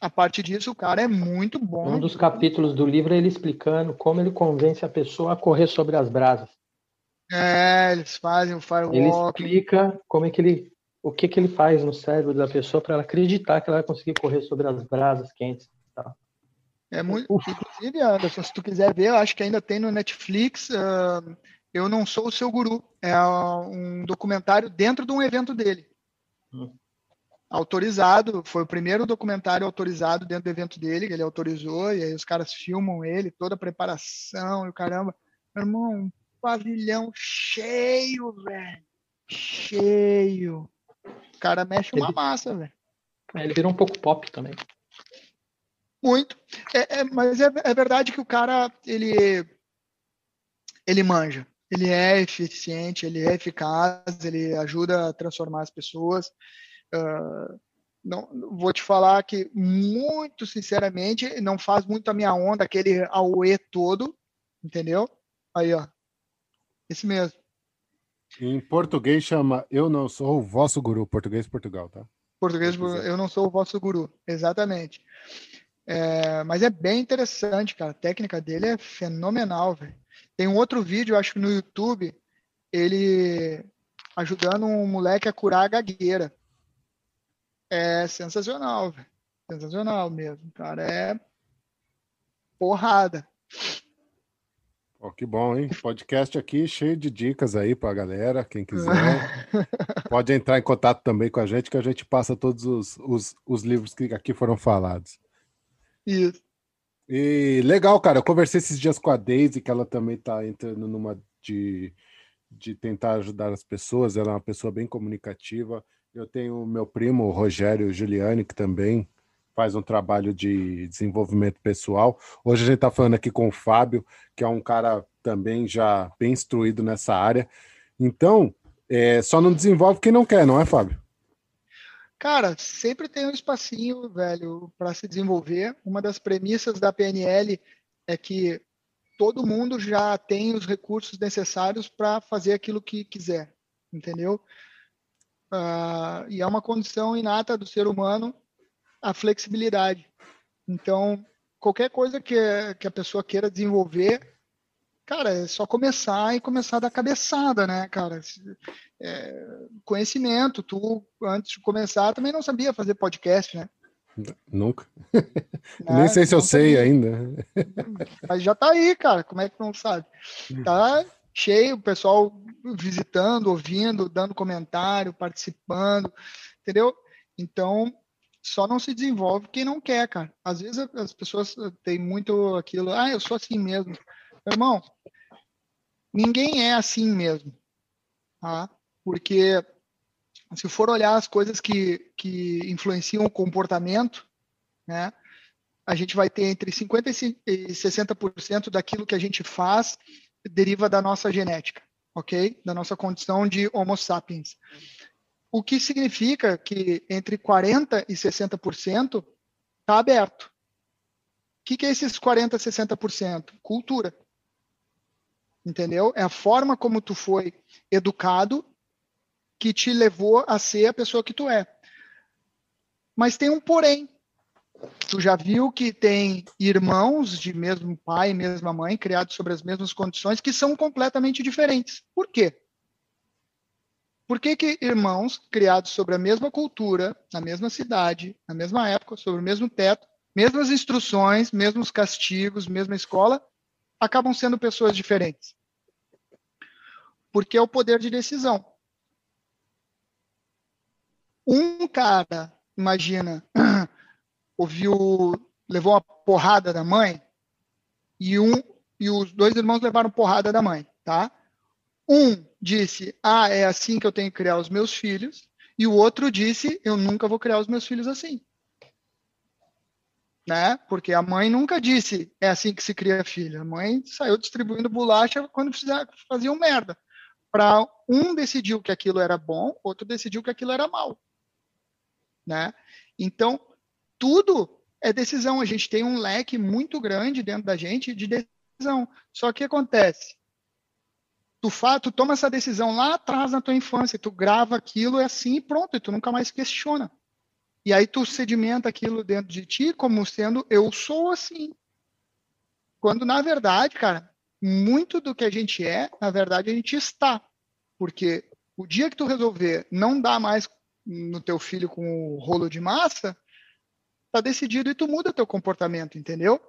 a partir disso, o cara é muito bom. Um dos capítulos do livro é ele explicando como ele convence a pessoa a correr sobre as brasas. É, eles fazem o firewall. Ele explica como é que ele, o que que ele faz no cérebro da pessoa para ela acreditar que ela vai conseguir correr sobre as brasas quentes. Tá? É muito, inclusive, Anderson, se tu quiser ver, eu acho que ainda tem no Netflix. Uh, eu Não Sou o Seu Guru. É um documentário dentro de um evento dele. Hum. Autorizado, foi o primeiro documentário autorizado dentro do evento dele, que ele autorizou, e aí os caras filmam ele, toda a preparação e o caramba. Meu irmão, um pavilhão cheio, velho. Cheio. O cara mexe uma ele, massa, velho. É, ele virou um pouco pop também. Muito. É, é, mas é, é verdade que o cara, ele, ele manja ele é eficiente, ele é eficaz, ele ajuda a transformar as pessoas. Uh, não, vou te falar que, muito sinceramente, não faz muito a minha onda, aquele AUE todo, entendeu? Aí, ó. Esse mesmo. Em português chama Eu Não Sou o Vosso Guru, português Portugal, tá? Português, eu não sou o vosso guru, exatamente. É, mas é bem interessante, cara. A técnica dele é fenomenal, velho. Tem um outro vídeo, acho que no YouTube, ele ajudando um moleque a curar a gagueira. É sensacional, velho. Sensacional mesmo, cara. É porrada. Oh, que bom, hein? Podcast aqui cheio de dicas aí pra galera, quem quiser. pode entrar em contato também com a gente, que a gente passa todos os, os, os livros que aqui foram falados. Isso. E legal, cara. Eu conversei esses dias com a Daisy, que ela também tá entrando numa de, de tentar ajudar as pessoas. Ela é uma pessoa bem comunicativa. Eu tenho meu primo, o Rogério Giuliani, que também faz um trabalho de desenvolvimento pessoal. Hoje a gente está falando aqui com o Fábio, que é um cara também já bem instruído nessa área. Então, é, só não desenvolve quem não quer, não é, Fábio? Cara, sempre tem um espacinho, velho, para se desenvolver. Uma das premissas da PNL é que todo mundo já tem os recursos necessários para fazer aquilo que quiser, entendeu? Uh, e é uma condição inata do ser humano a flexibilidade. Então, qualquer coisa que, que a pessoa queira desenvolver, cara, é só começar e começar da cabeçada, né, cara? É, conhecimento. Tu, antes de começar, também não sabia fazer podcast, né? Nunca. É, Nem sei se eu sei ainda. Mas já tá aí, cara. Como é que não sabe? Tá cheio, o pessoal visitando, ouvindo, dando comentário, participando, entendeu? Então, só não se desenvolve quem não quer, cara. Às vezes as pessoas têm muito aquilo, ah, eu sou assim mesmo. Irmão, ninguém é assim mesmo, tá? Porque se for olhar as coisas que, que influenciam o comportamento, né? A gente vai ter entre 50% e 60% daquilo que a gente faz deriva da nossa genética, ok? Da nossa condição de Homo sapiens. O que significa que entre 40% e 60% está aberto. O que, que é esses 40%, 60%? Cultura. Entendeu? É a forma como tu foi educado que te levou a ser a pessoa que tu é. Mas tem um porém. Tu já viu que tem irmãos de mesmo pai, mesma mãe, criados sobre as mesmas condições, que são completamente diferentes. Por quê? Por que, que irmãos criados sobre a mesma cultura, na mesma cidade, na mesma época, sobre o mesmo teto, mesmas instruções, mesmos castigos, mesma escola, acabam sendo pessoas diferentes? Porque é o poder de decisão. Um cara, imagina, ouviu, levou uma porrada da mãe e um e os dois irmãos levaram porrada da mãe, tá? Um disse, ah, é assim que eu tenho que criar os meus filhos, e o outro disse, eu nunca vou criar os meus filhos assim. Né? Porque a mãe nunca disse, é assim que se cria filho. A mãe saiu distribuindo bolacha quando faziam merda. Para um decidiu que aquilo era bom, outro decidiu que aquilo era mal. Né? Então, tudo é decisão. A gente tem um leque muito grande dentro da gente de decisão. Só que acontece, tu, fa, tu toma essa decisão lá atrás na tua infância, tu grava aquilo, é assim e pronto, e tu nunca mais questiona. E aí tu sedimenta aquilo dentro de ti como sendo eu sou assim. Quando na verdade, cara, muito do que a gente é, na verdade a gente está. Porque o dia que tu resolver não dar mais no teu filho com o rolo de massa, tá decidido e tu muda teu comportamento, entendeu?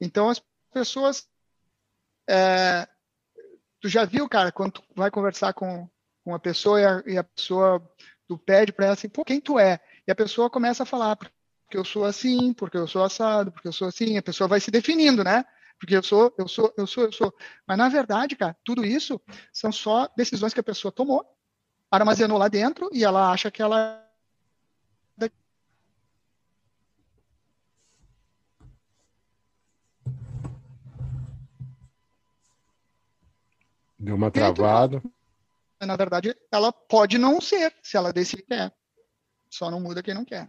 Então as pessoas é, tu já viu, cara, quando tu vai conversar com, com uma pessoa e a, e a pessoa, tu pede para ela assim, pô, quem tu é? E a pessoa começa a falar, porque eu sou assim, porque eu sou assado, porque eu sou assim, a pessoa vai se definindo, né? Porque eu sou, eu sou, eu sou, eu sou. Mas na verdade, cara, tudo isso são só decisões que a pessoa tomou, armazenou lá dentro e ela acha que ela Deu uma travada. Na verdade, ela pode não ser, se ela decidir que é. Só não muda quem não quer.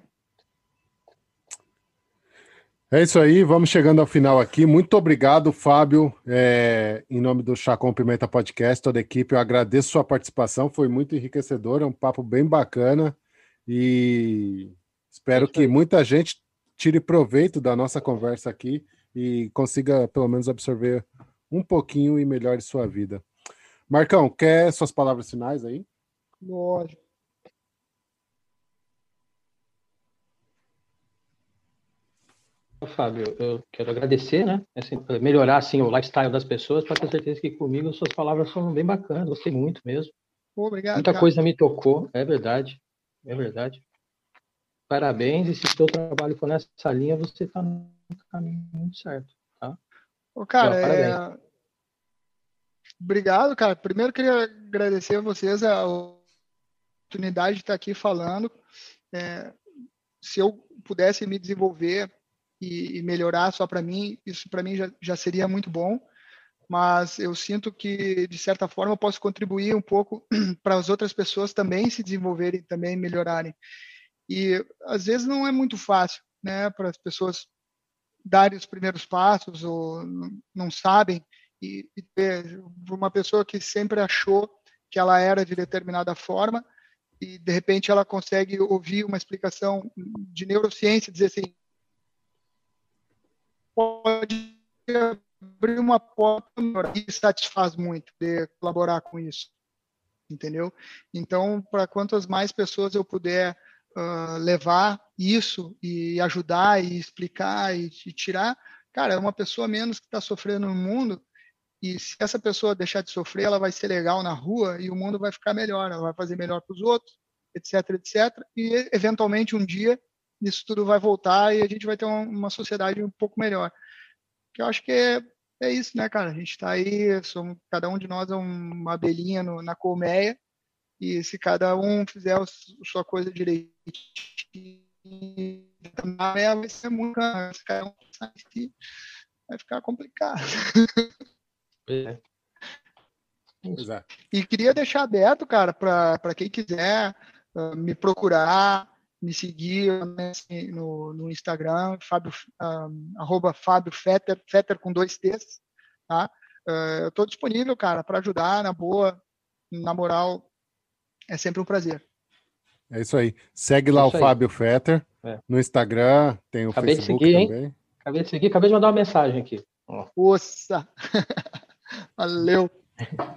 É isso aí, vamos chegando ao final aqui. Muito obrigado, Fábio. É, em nome do Chá com Pimenta Podcast, toda a equipe, eu agradeço sua participação, foi muito enriquecedor, é um papo bem bacana e espero que muita gente tire proveito da nossa conversa aqui e consiga pelo menos absorver um pouquinho e melhore sua vida. Marcão, quer suas palavras finais aí? Lógico. Fábio, eu quero agradecer, né? Assim, melhorar assim o lifestyle das pessoas, para ter certeza que comigo suas palavras foram bem bacanas, gostei muito mesmo. Obrigado. Muita coisa me tocou, é verdade, é verdade. Parabéns, e se o seu trabalho for nessa linha, você está no caminho muito certo, tá? Ô, cara, é... obrigado, cara. Primeiro queria agradecer a vocês a oportunidade de estar aqui falando. É... Se eu pudesse me desenvolver e, e melhorar só para mim, isso para mim já, já seria muito bom. Mas eu sinto que, de certa forma, eu posso contribuir um pouco para as outras pessoas também se desenvolverem, também melhorarem. E às vezes não é muito fácil, né, para as pessoas darem os primeiros passos ou não sabem e, e uma pessoa que sempre achou que ela era de determinada forma e de repente ela consegue ouvir uma explicação de neurociência dizer assim pode abrir uma porta e satisfaz muito de colaborar com isso, entendeu? Então, para quantas mais pessoas eu puder uh, levar isso e ajudar e explicar e, e tirar, cara, é uma pessoa menos que está sofrendo no mundo e se essa pessoa deixar de sofrer, ela vai ser legal na rua e o mundo vai ficar melhor, ela vai fazer melhor para os outros, etc, etc. E eventualmente um dia isso tudo vai voltar e a gente vai ter uma, sociedade um pouco melhor. Que eu acho que é, é isso, né, cara? A gente está aí, somos, cada um de nós é uma abelhinha no, na colmeia, e se cada um fizer a sua coisa direitinho, vai ser muito. Se cada um vai ficar complicado. É. é. E queria deixar aberto, cara, para quem quiser uh, me procurar, me seguir né, assim, no, no, Instagram, Fábio, um, arroba Fábio Fetter, Fetter com dois T's, tá? Uh, eu estou disponível, cara, para ajudar, na boa, na moral, é sempre um prazer. É isso aí. Segue lá é o aí. Fábio Fetter é. no Instagram, tem o acabei Facebook seguir, também. Hein? Acabei de seguir, acabei de mandar uma mensagem aqui. Nossa! Valeu!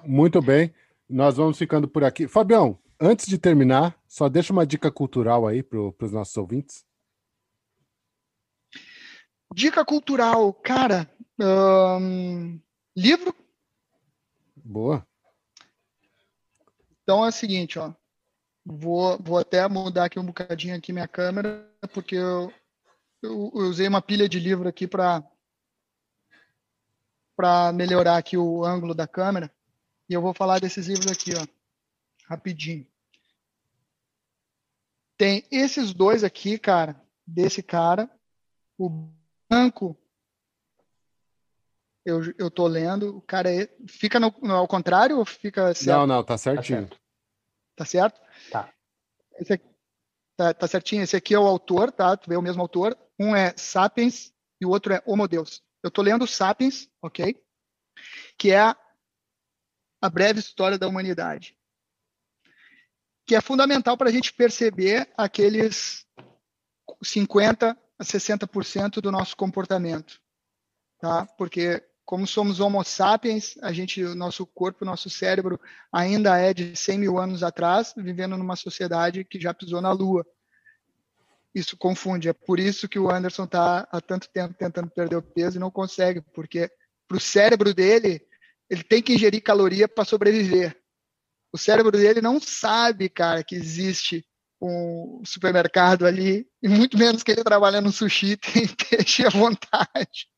Muito bem, nós vamos ficando por aqui. Fabião, antes de terminar, só deixa uma dica cultural aí para os nossos ouvintes. Dica cultural, cara. Livro. Boa. Então é o seguinte, ó. Vou, vou até mudar aqui um bocadinho aqui minha câmera, porque eu, eu, eu usei uma pilha de livro aqui para para melhorar aqui o ângulo da câmera. E eu vou falar desses livros aqui, ó, rapidinho. Tem esses dois aqui, cara, desse cara. O branco, eu, eu tô lendo. O cara é, fica no, no, ao contrário ou fica certo? Não, não, tá certinho. Tá certo? Tá. Certo? Esse aqui, tá, tá certinho. Esse aqui é o autor, tá? Tu vê o mesmo autor. Um é Sapiens e o outro é Homo Deus. Eu tô lendo Sapiens, ok? Que é a, a breve história da humanidade que é fundamental para a gente perceber aqueles 50 a 60% do nosso comportamento, tá? Porque como somos Homo sapiens, a gente, o nosso corpo, o nosso cérebro ainda é de 100 mil anos atrás, vivendo numa sociedade que já pisou na Lua. Isso confunde. É por isso que o Anderson está há tanto tempo tentando perder o peso e não consegue, porque para o cérebro dele, ele tem que ingerir caloria para sobreviver. O cérebro dele não sabe, cara, que existe um supermercado ali, e muito menos que ele trabalha no sushi tem peixe à vontade,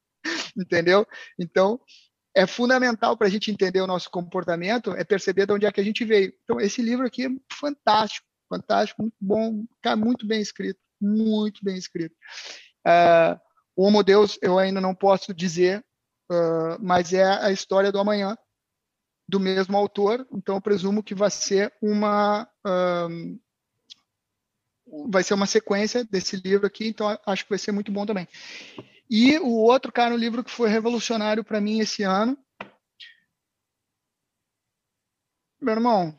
entendeu? Então, é fundamental para a gente entender o nosso comportamento, é perceber de onde é que a gente veio. Então, esse livro aqui é fantástico, fantástico, muito bom, cara, muito bem escrito, muito bem escrito. Uh, o Homo Deus eu ainda não posso dizer, uh, mas é a história do amanhã, do mesmo autor, então eu presumo que vai ser uma um, vai ser uma sequência desse livro aqui, então acho que vai ser muito bom também. E o outro, cara, um livro que foi revolucionário para mim esse ano. Meu irmão,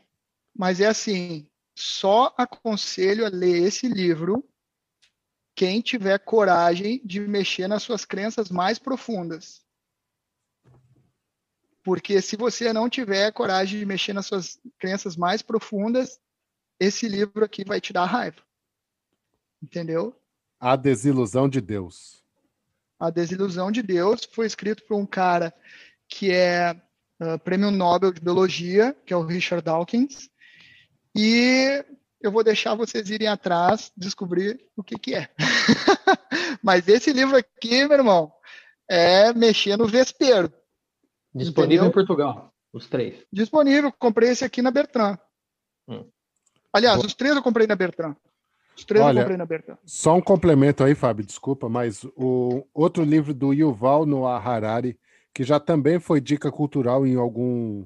mas é assim, só aconselho a ler esse livro quem tiver coragem de mexer nas suas crenças mais profundas. Porque se você não tiver coragem de mexer nas suas crenças mais profundas, esse livro aqui vai te dar raiva. Entendeu? A Desilusão de Deus. A Desilusão de Deus foi escrito por um cara que é uh, prêmio Nobel de Biologia, que é o Richard Dawkins. E eu vou deixar vocês irem atrás, descobrir o que, que é. Mas esse livro aqui, meu irmão, é mexer no vespeiro. Disponível entendeu? em Portugal, os três. Disponível, comprei esse aqui na Bertrand. Hum. Aliás, os três eu comprei na Bertrand. Os três Olha, eu comprei na Bertrand. Só um complemento aí, Fábio, desculpa, mas o outro livro do Yuval Noah Harari, que já também foi dica cultural em algum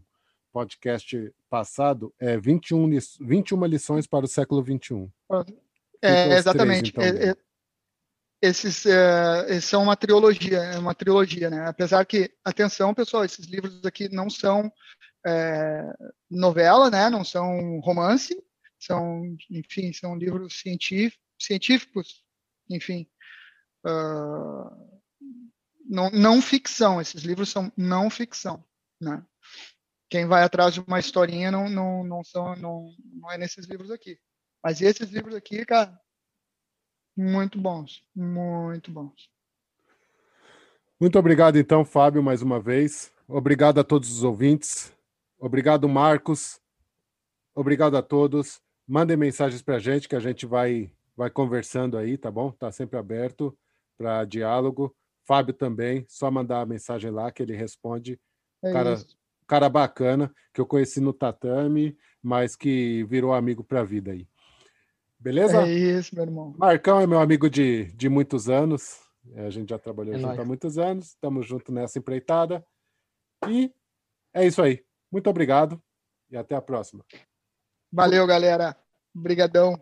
podcast passado, é 21, 21 lições para o século XXI. É, exatamente. Três, então, é, é, esses, é, são uma trilogia, é uma trilogia, né? Apesar que, atenção, pessoal, esses livros aqui não são é, novela, né? Não são romance, são, enfim, são livros científicos, científicos enfim, uh, não, não ficção. Esses livros são não ficção, né? Quem vai atrás de uma historinha não, não, não, são, não, não é nesses livros aqui. Mas esses livros aqui, cara, muito bons, muito bons. Muito obrigado, então, Fábio, mais uma vez. Obrigado a todos os ouvintes. Obrigado, Marcos. Obrigado a todos. Mandem mensagens para a gente que a gente vai, vai conversando aí, tá bom? Tá sempre aberto para diálogo. Fábio também, só mandar a mensagem lá que ele responde. É cara, cara bacana que eu conheci no tatame, mas que virou amigo para a vida aí. Beleza? É isso, meu irmão. Marcão é meu amigo de, de muitos anos. É, a gente já trabalhou é junto nóis. há muitos anos. Estamos juntos nessa empreitada. E é isso aí. Muito obrigado e até a próxima. Valeu, galera. Obrigadão.